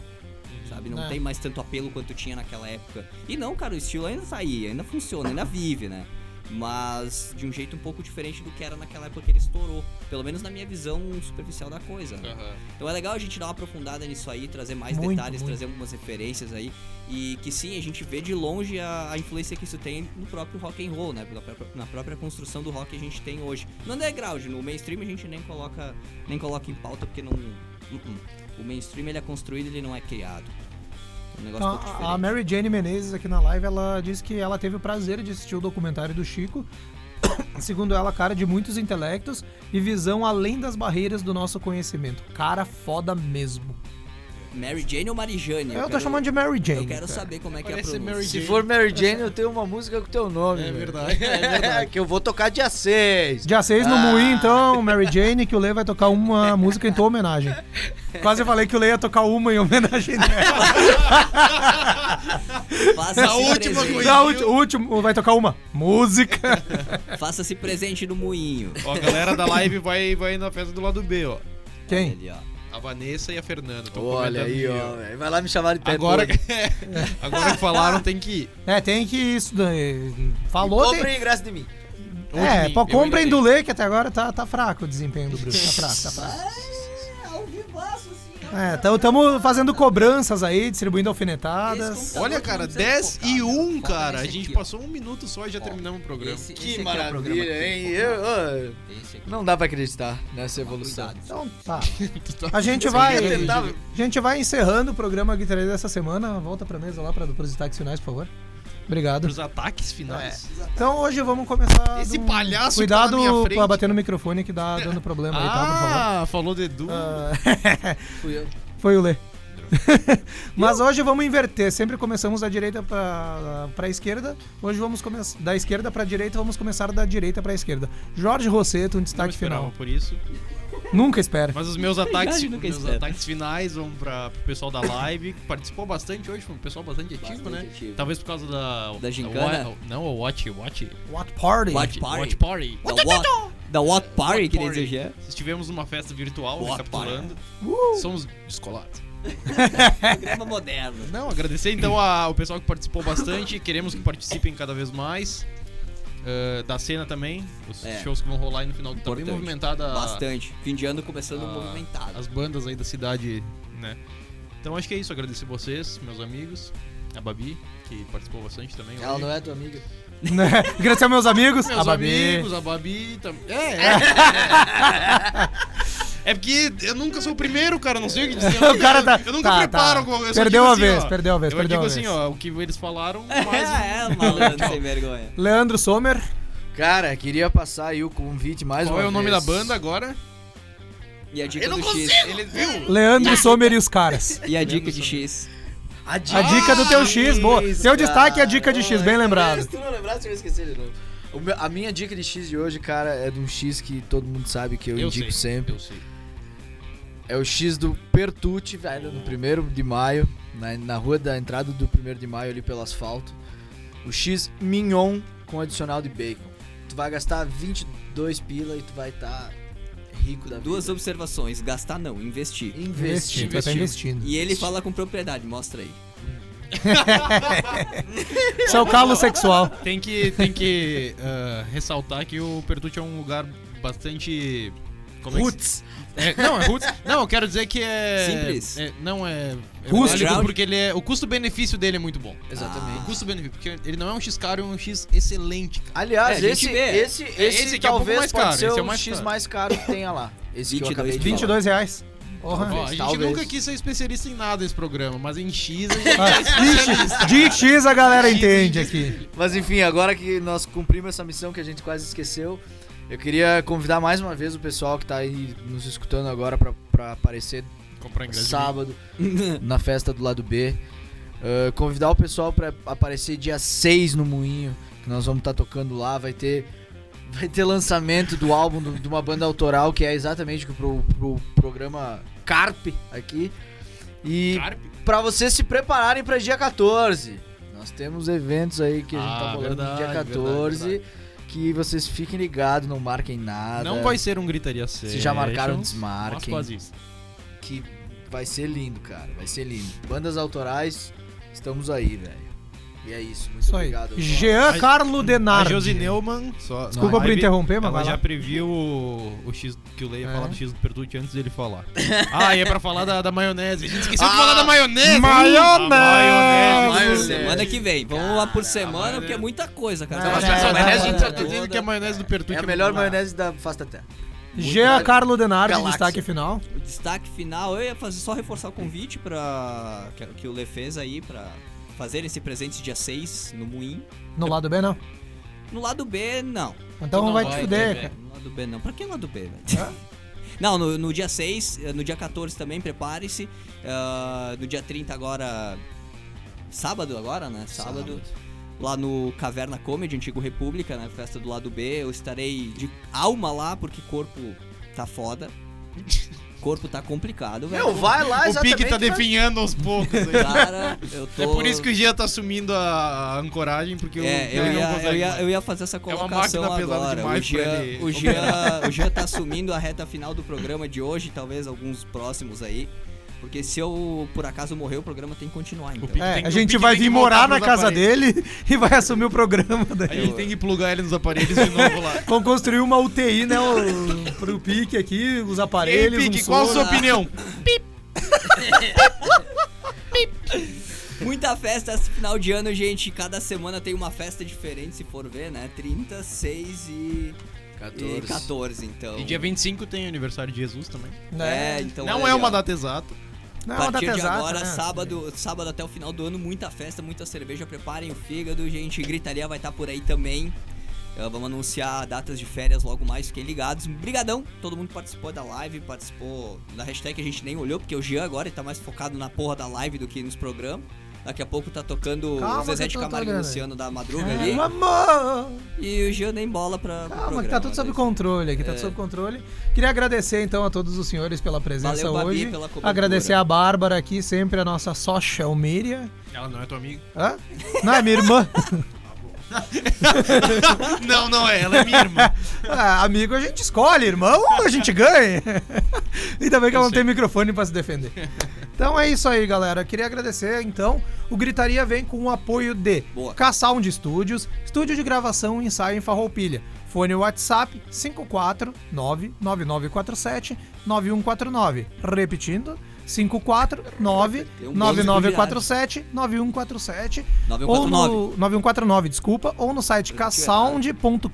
Sabe? Não É. tem mais tanto apelo quanto tinha naquela época. E não, cara, o estilo ainda tá aí, ainda funciona, ainda vive, né? Mas de um jeito um pouco diferente do que era naquela época que ele estourou. Pelo menos na minha visão superficial da coisa. né? Aham. Então é legal a gente dar uma aprofundada nisso aí, trazer mais Muito, detalhes, muito. trazer algumas referências aí. E que sim, a gente vê de longe a, a influência que isso tem no próprio rock and roll, né? Na própria construção do rock que a gente tem hoje. No underground, no mainstream a gente nem coloca, nem coloca em pauta porque não. Uh-uh. O mainstream ele é construído, ele não é criado. É um diferente. a Mary Jane Menezes aqui na live, ela disse que ela teve o prazer de assistir o documentário do Chico. Segundo ela, cara de muitos intelectos e visão além das barreiras do nosso conhecimento. Cara foda mesmo. Mary Jane ou Marijane? Eu tô chamando de Mary Jane. Eu quero cara. saber como é que é a Parece pronúncia. Mary Se for Mary Jane, eu tenho uma música com teu nome. É verdade, é verdade. que eu vou tocar dia 6. Dia 6 no Ah. Moinho, então, Mary Jane, que o Lê vai tocar uma música em tua homenagem. Quase eu falei que o Lê ia tocar uma em homenagem dela. Faça-se Na última presente. coisa. Ulti- o último vai tocar uma música. Faça-se presente no moinho. Ó, a galera da live vai, vai na festa do lado B, ó. Quem? Ali, ó. A Vanessa e a Fernanda. Tô Olha aí, ó. Vai lá me chamar de pé Agora, podre. agora que falaram, tem que ir. É, tem que isso. daí- Falou, tem... Comprem ingresso de mim. É, Onde ainda comprem do. Lê, que até agora tá, tá fraco o desempenho do Bruno. Tá fraco, tá fraco. É, estamos fazendo cobranças aí, distribuindo alfinetadas. Olha, cara, 10 e 1, cara. A gente passou um minuto só e já terminamos o programa. Esse, Que esse é programa maravilha, que hein? tem. Eu, não dá pra acreditar nessa evolução. Então tá. Tá- A gente vai. A gente vai encerrando o programa Guitarreira dessa semana. Volta pra mesa lá para os destaques finais, por favor. Obrigado. Pros ataques finais. Então hoje vamos começar. Esse num- palhaço que Cuidado tá na minha frente. pra bater no microfone que dá dando problema aí, tá? Por favor. Ah, falou do Edu. Ah, Fui eu. Foi o Lê. Mas hoje vamos inverter. Sempre começamos da direita pra, pra esquerda. Hoje vamos começar da esquerda pra direita. Vamos começar da direita pra esquerda. Jorge Rosseto, um destaque final. por isso. Nunca espera. Mas os meus ataques, nunca meus ataques finais vão para pro pessoal da live, que participou bastante hoje, foi um pessoal bastante ativo, Bastante né? ativo. Talvez por causa da Da gincana? wa- não, o Watch, Watch, What Party? Watch Party. Watch Party. Da What, da What Party, Party. dizer já. Estivemos numa festa virtual, What recapitulando. Uh! Somos descolados. Programa moderno. Não, agradecer então ao pessoal que participou bastante. Queremos que participem cada vez mais. Ah, da cena também, os É. shows que vão rolar aí no final. Tá bem movimentada a- Bastante. Fim de ano começando Ah, movimentado. as bandas aí da cidade, né? Então acho que é isso, agradecer vocês, meus amigos, a Babi, que participou bastante também. Ela hoje. não é tua amiga. Agradecer aos meus amigos. Meus a Babi. amigos, a Babi também. É, é. É porque eu nunca sou o primeiro, cara, não sei o que dizer. O cara tá- Eu nunca tá, preparo. tá. alguma- eu Perdeu digo a assim, vez, ó, perdeu a vez, Eu perdeu digo assim, vez. ó, o que eles falaram, mais. é, malandro sem vergonha. Leandro Sommer. Cara, queria passar aí o convite mais Qual uma é o nome vez. da banda agora? E a dica Eu não do consigo! X. Ele viu? Leandro Sommer e os caras. E a dica de X. A A dica do teu X, boa. X, Teu destaque é a dica de X, bem lembrado. Se tu não lembrasse, eu ia esquecer de novo. O meu- a minha dica de X de hoje, cara, é de um X que todo mundo sabe que eu, indico sei, sempre. Eu sei. É o X do Pertucci, velho, no 1 de maio, na, na rua da entrada do 1 de maio ali pelo asfalto. O X Mignon com adicional de bacon. Tu vai gastar 22 pila e tu vai estar rico da vida. Duas observações. Gastar não, investir. Investir, Investir. vai estar investindo. E ele fala com propriedade, mostra aí. Isso é o calo sexual. Tem que, tem que ah, ressaltar que o Pertucci é um lugar bastante. Como é que Roots. É, não, é roots. Não, eu quero dizer que é. Simples. é- não é. é válido porque ele é. O custo-benefício dele é muito bom. Exatamente. O custo-benefício, porque ele não é um X caro, é um X excelente, cara. Aliás, É, a gente esse, vê. esse, esse, Esse aqui é um pouco talvez mais pode caro, ser esse é o o mais X caro. mais caro que tenha lá. Esse que eu 22 acabei de pila. falar. 22 reais. Porra. Ó, a gente talvez. nunca quis ser especialista em nada nesse programa, mas em X a gente Ah, é especialista. de X a galera X, entende X. aqui. Mas enfim, agora que nós cumprimos essa missão que a gente quase esqueceu, eu queria convidar mais uma vez o pessoal que tá aí nos escutando agora pra, pra aparecer Comprar ingresso de sábado na festa do lado B. Uh, convidar o pessoal pra aparecer dia 6 no Moinho, que nós vamos estar tocando lá. Vai ter, vai ter lançamento do álbum do- de uma banda autoral, que é exatamente o pro, pro programa Carpe aqui. E pra vocês se prepararem pra dia 14. Nós temos eventos aí que a gente Ah, tá rolando no dia verdade, 14. verdade, Que vocês fiquem ligados, não marquem nada. Não vai ser um gritaria Se já marcaram, desmarquem. Mas quase isso. que vai ser lindo, cara. Vai ser lindo. Bandas autorais, estamos aí, velho. E é isso. Muito Isso aí. obrigado. Jean A- Carlo A Denardi. Josi Neumann, só. Desculpa por interromper, mas Ela vai já previu o, o X que o Leia ia É. falar do X do Pertucci antes dele falar. ah, e é pra falar da, da maionese. A gente esqueceu de Ah, falar da maionese. maionese! Maionese. Maionese. Semana que vem. Vamos lá por semana, porque é muita coisa, cara. Não, Mas É, a é, maionese, a é, gente é, tá dizendo que a maionese do Pertucci É a melhor muito boa. maionese da face da terra. Jean Carlo Denardi, Galáxia. destaque final. O destaque final, eu ia fazer só reforçar o convite para que, que o Le fez aí pra fazer esse presente dia 6 no Moinho. No lado B, não. No lado B, não. Então não vai vai te fuder, cara. No lado B, não. Pra que lado B, velho? Não, no, no dia 6, eh, no dia 14 também, prepare-se. Ah, no dia 30 agora. Sábado agora, né? Sábado. Lá no Caverna Comedy, Antigo República, né? Festa do lado B. Eu estarei de alma lá, porque corpo tá foda. Corpo tá complicado, velho. Meu, vai lá O. Pique tá definhando aos poucos. aí. Cara, eu tô. É por isso que o Gia tá assumindo a ancoragem, porque o É, eu não ia, consegue eu, ia, eu ia fazer essa uma colocação máquina pesada agora. O demais Jean, ele o, Jean, o Jean tá assumindo a reta final do programa de hoje, talvez alguns próximos aí. Porque se eu, por acaso, morrer, o programa tem que continuar, então. É, tem a gente vai vir morar na casa aparelhos. dele e vai assumir o programa A daí. gente tem que plugar ele nos aparelhos de novo lá. Vamos construir uma UTI, né? O, pro pique aqui, os E aí, aparelhos. Pique, um qual a sua opinião? Muita festa esse final de ano, gente. Cada semana tem uma festa diferente, se for ver, né? 30, 6 e 14. e 14, então. E dia 25 tem aniversário de Jesus também. É, então. não é uma data exata. Não, A partir de agora, né? sábado, sábado até o final do ano, muita festa, muita cerveja. Preparem o fígado, gente. Gritaria vai estar por aí também. Uh, vamos anunciar datas de férias logo mais, fiquem ligados. Brigadão, todo mundo que participou da live, participou da hashtag que a gente nem olhou, porque o Jean agora tá mais focado na porra da live do que nos programas. Daqui a pouco tá tocando Calma o Zezé de Camargo e. Luciano da Madruga É, ali. amor! E o Jean nem bola pra. pro Calma, que tá tudo sob né? controle aqui, tá É. tudo sob controle. Queria agradecer então a todos os senhores pela presença Valeu, Babi, hoje. pela cobertura. Agradecer a Bárbara aqui, sempre a nossa social media. Ela não é tua amiga? Hã? Não, é minha irmã. não, não é. Ela é minha irmã. Ah, amigo a gente escolhe, irmão a gente ganha. Ainda bem que Eu ela não sei. tem microfone pra se defender. Então é isso aí, galera. Queria agradecer, então. O Gritaria vem com o apoio de Boa. K-Sound Studios, estúdio de gravação e ensaio em Farroupilha. Fone WhatsApp 549-9947-9149. Repetindo, 549-9947-9147 ou 9149. no 9149, desculpa, ou no site ksound.com.br.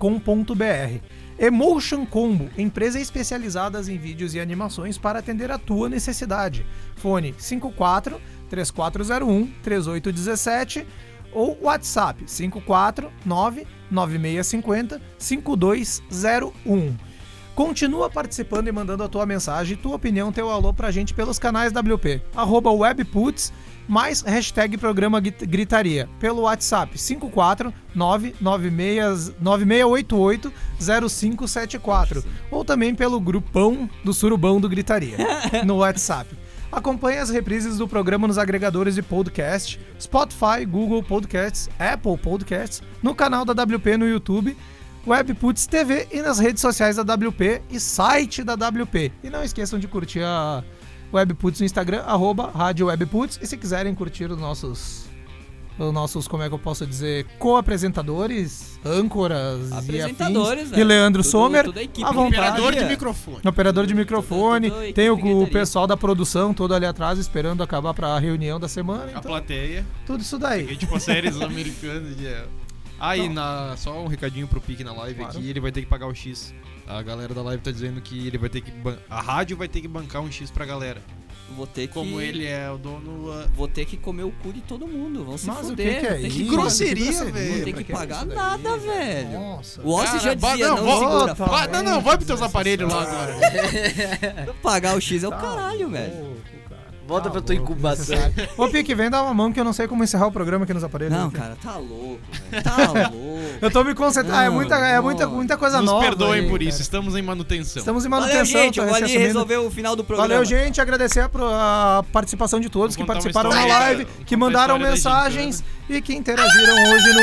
Emotion Combo, empresa especializada em vídeos e animações para atender a tua necessidade. Fone 54 3401 3817 ou WhatsApp 549 9650 5201. Continua participando e mandando a tua mensagem, tua opinião, teu alô pra gente pelos canais WP, arroba webputs, mais hashtag programa Grit- gritaria, pelo WhatsApp 549-9688-0574, ou também pelo grupão do Surubão do Gritaria, no WhatsApp. Acompanhe as reprises do programa nos agregadores de podcast, Spotify, Google Podcasts, Apple Podcasts, no canal da WP no YouTube, Webputs TV e nas redes sociais da WP e site da WP. E não esqueçam de curtir a Webputs no Instagram, arroba Rádio Webputs. E se quiserem curtir os nossos, os nossos, como é que eu posso dizer, co-apresentadores, âncoras Apresentadores, e, afins, né? e Leandro Tudo- Sommer, toda a vontade. Operador de é. microfone. Operador de microfone, a equipe tem o, o pessoal da produção todo ali atrás esperando acabar pra reunião da semana. A Então, plateia. tudo isso E daí. tipo séries americanas. De... Ah, e Então- na... só um recadinho pro Pique na live Claro. aqui, ele vai ter que pagar o X. A galera da live tá dizendo que ele vai ter que. ban- A rádio vai ter que bancar um X pra galera. Vou ter que. Como ele é o dono. ah, Vou ter que comer o cu de todo mundo. Vão se Mas o fuder. que, que é vou ter isso? que grosseria, Que velho. Não tem Pra que é pagar isso daí, nada, velho. Nossa. O Ossi já dizia, não, não, vou- segura. Tá vai- não, não, vai pros teus aparelhos lá agora. Pagar o X é o Tá caralho, velho. Cara. Volta Tá pra tua incubação. Ô, Pique, vem dar uma mão que eu não sei como encerrar o programa aqui nos aparelhos. Não, aqui. cara, tá louco, velho. Tá louco. Eu tô me concentrando. É Não, muita, é muita, não. muita coisa Nos nova. perdoem aí, por cara. isso, estamos em manutenção. Estamos em Valeu, manutenção. gente. tô Eu vou ali resolver o final do programa. Valeu, gente. Agradecer a, pro- a participação de todos Vou que participaram na live, que mandaram mensagens e que interagiram hoje no,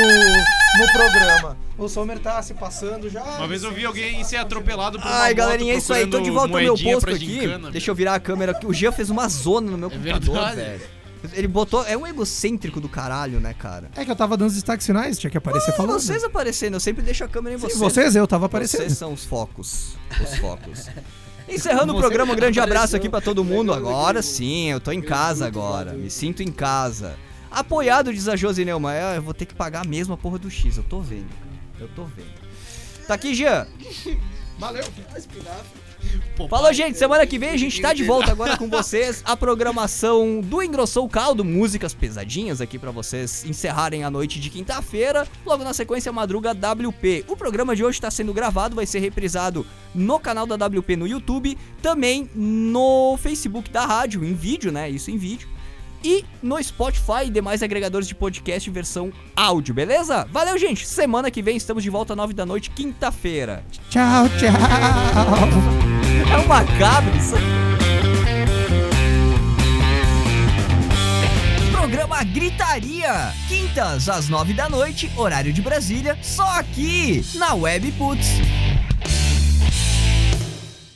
no programa. O Sommer tá se passando já. Uma vez eu vi alguém ser atropelado por uma Ai, galerinha, é isso aí. Tô de volta ao meu posto aqui. gincana, Deixa eu virar a câmera aqui. O Jean fez uma zona no meu É computador, verdade. velho. Ele botou. É um egocêntrico do caralho, né, cara? É que eu tava dando os destaques finais, tinha que aparecer Ah, falando. vocês aparecendo, eu sempre deixo a câmera em Sim, vocês. vocês, eu tava aparecendo. Vocês são os focos. Os focos. Encerrando o programa, um grande apareceu. abraço aqui pra todo mundo. Agora sim, eu tô em casa agora. Me sinto em casa. Apoiado, diz a Josineu, mas eu vou ter que pagar a mesma porra do X. Eu tô vendo. Eu tô vendo. Tá aqui, Jean. Valeu. Falou, gente. Semana que vem a gente tá de volta agora com vocês. A programação do Engrossou o Caldo, músicas pesadinhas aqui pra vocês encerrarem a noite de quinta-feira. Logo na sequência, Madruga WP. O programa de hoje tá sendo gravado, vai ser reprisado no canal da WP no YouTube, também no Facebook da rádio, em vídeo, né? Isso em vídeo. E no Spotify e demais agregadores de podcast versão áudio, beleza? Valeu, gente! Semana que vem estamos de volta às 9 da noite, quinta-feira. Tchau, tchau. É um macabro isso. Programa Gritaria. Quintas às nove da noite, horário de Brasília, só aqui na Web Putz.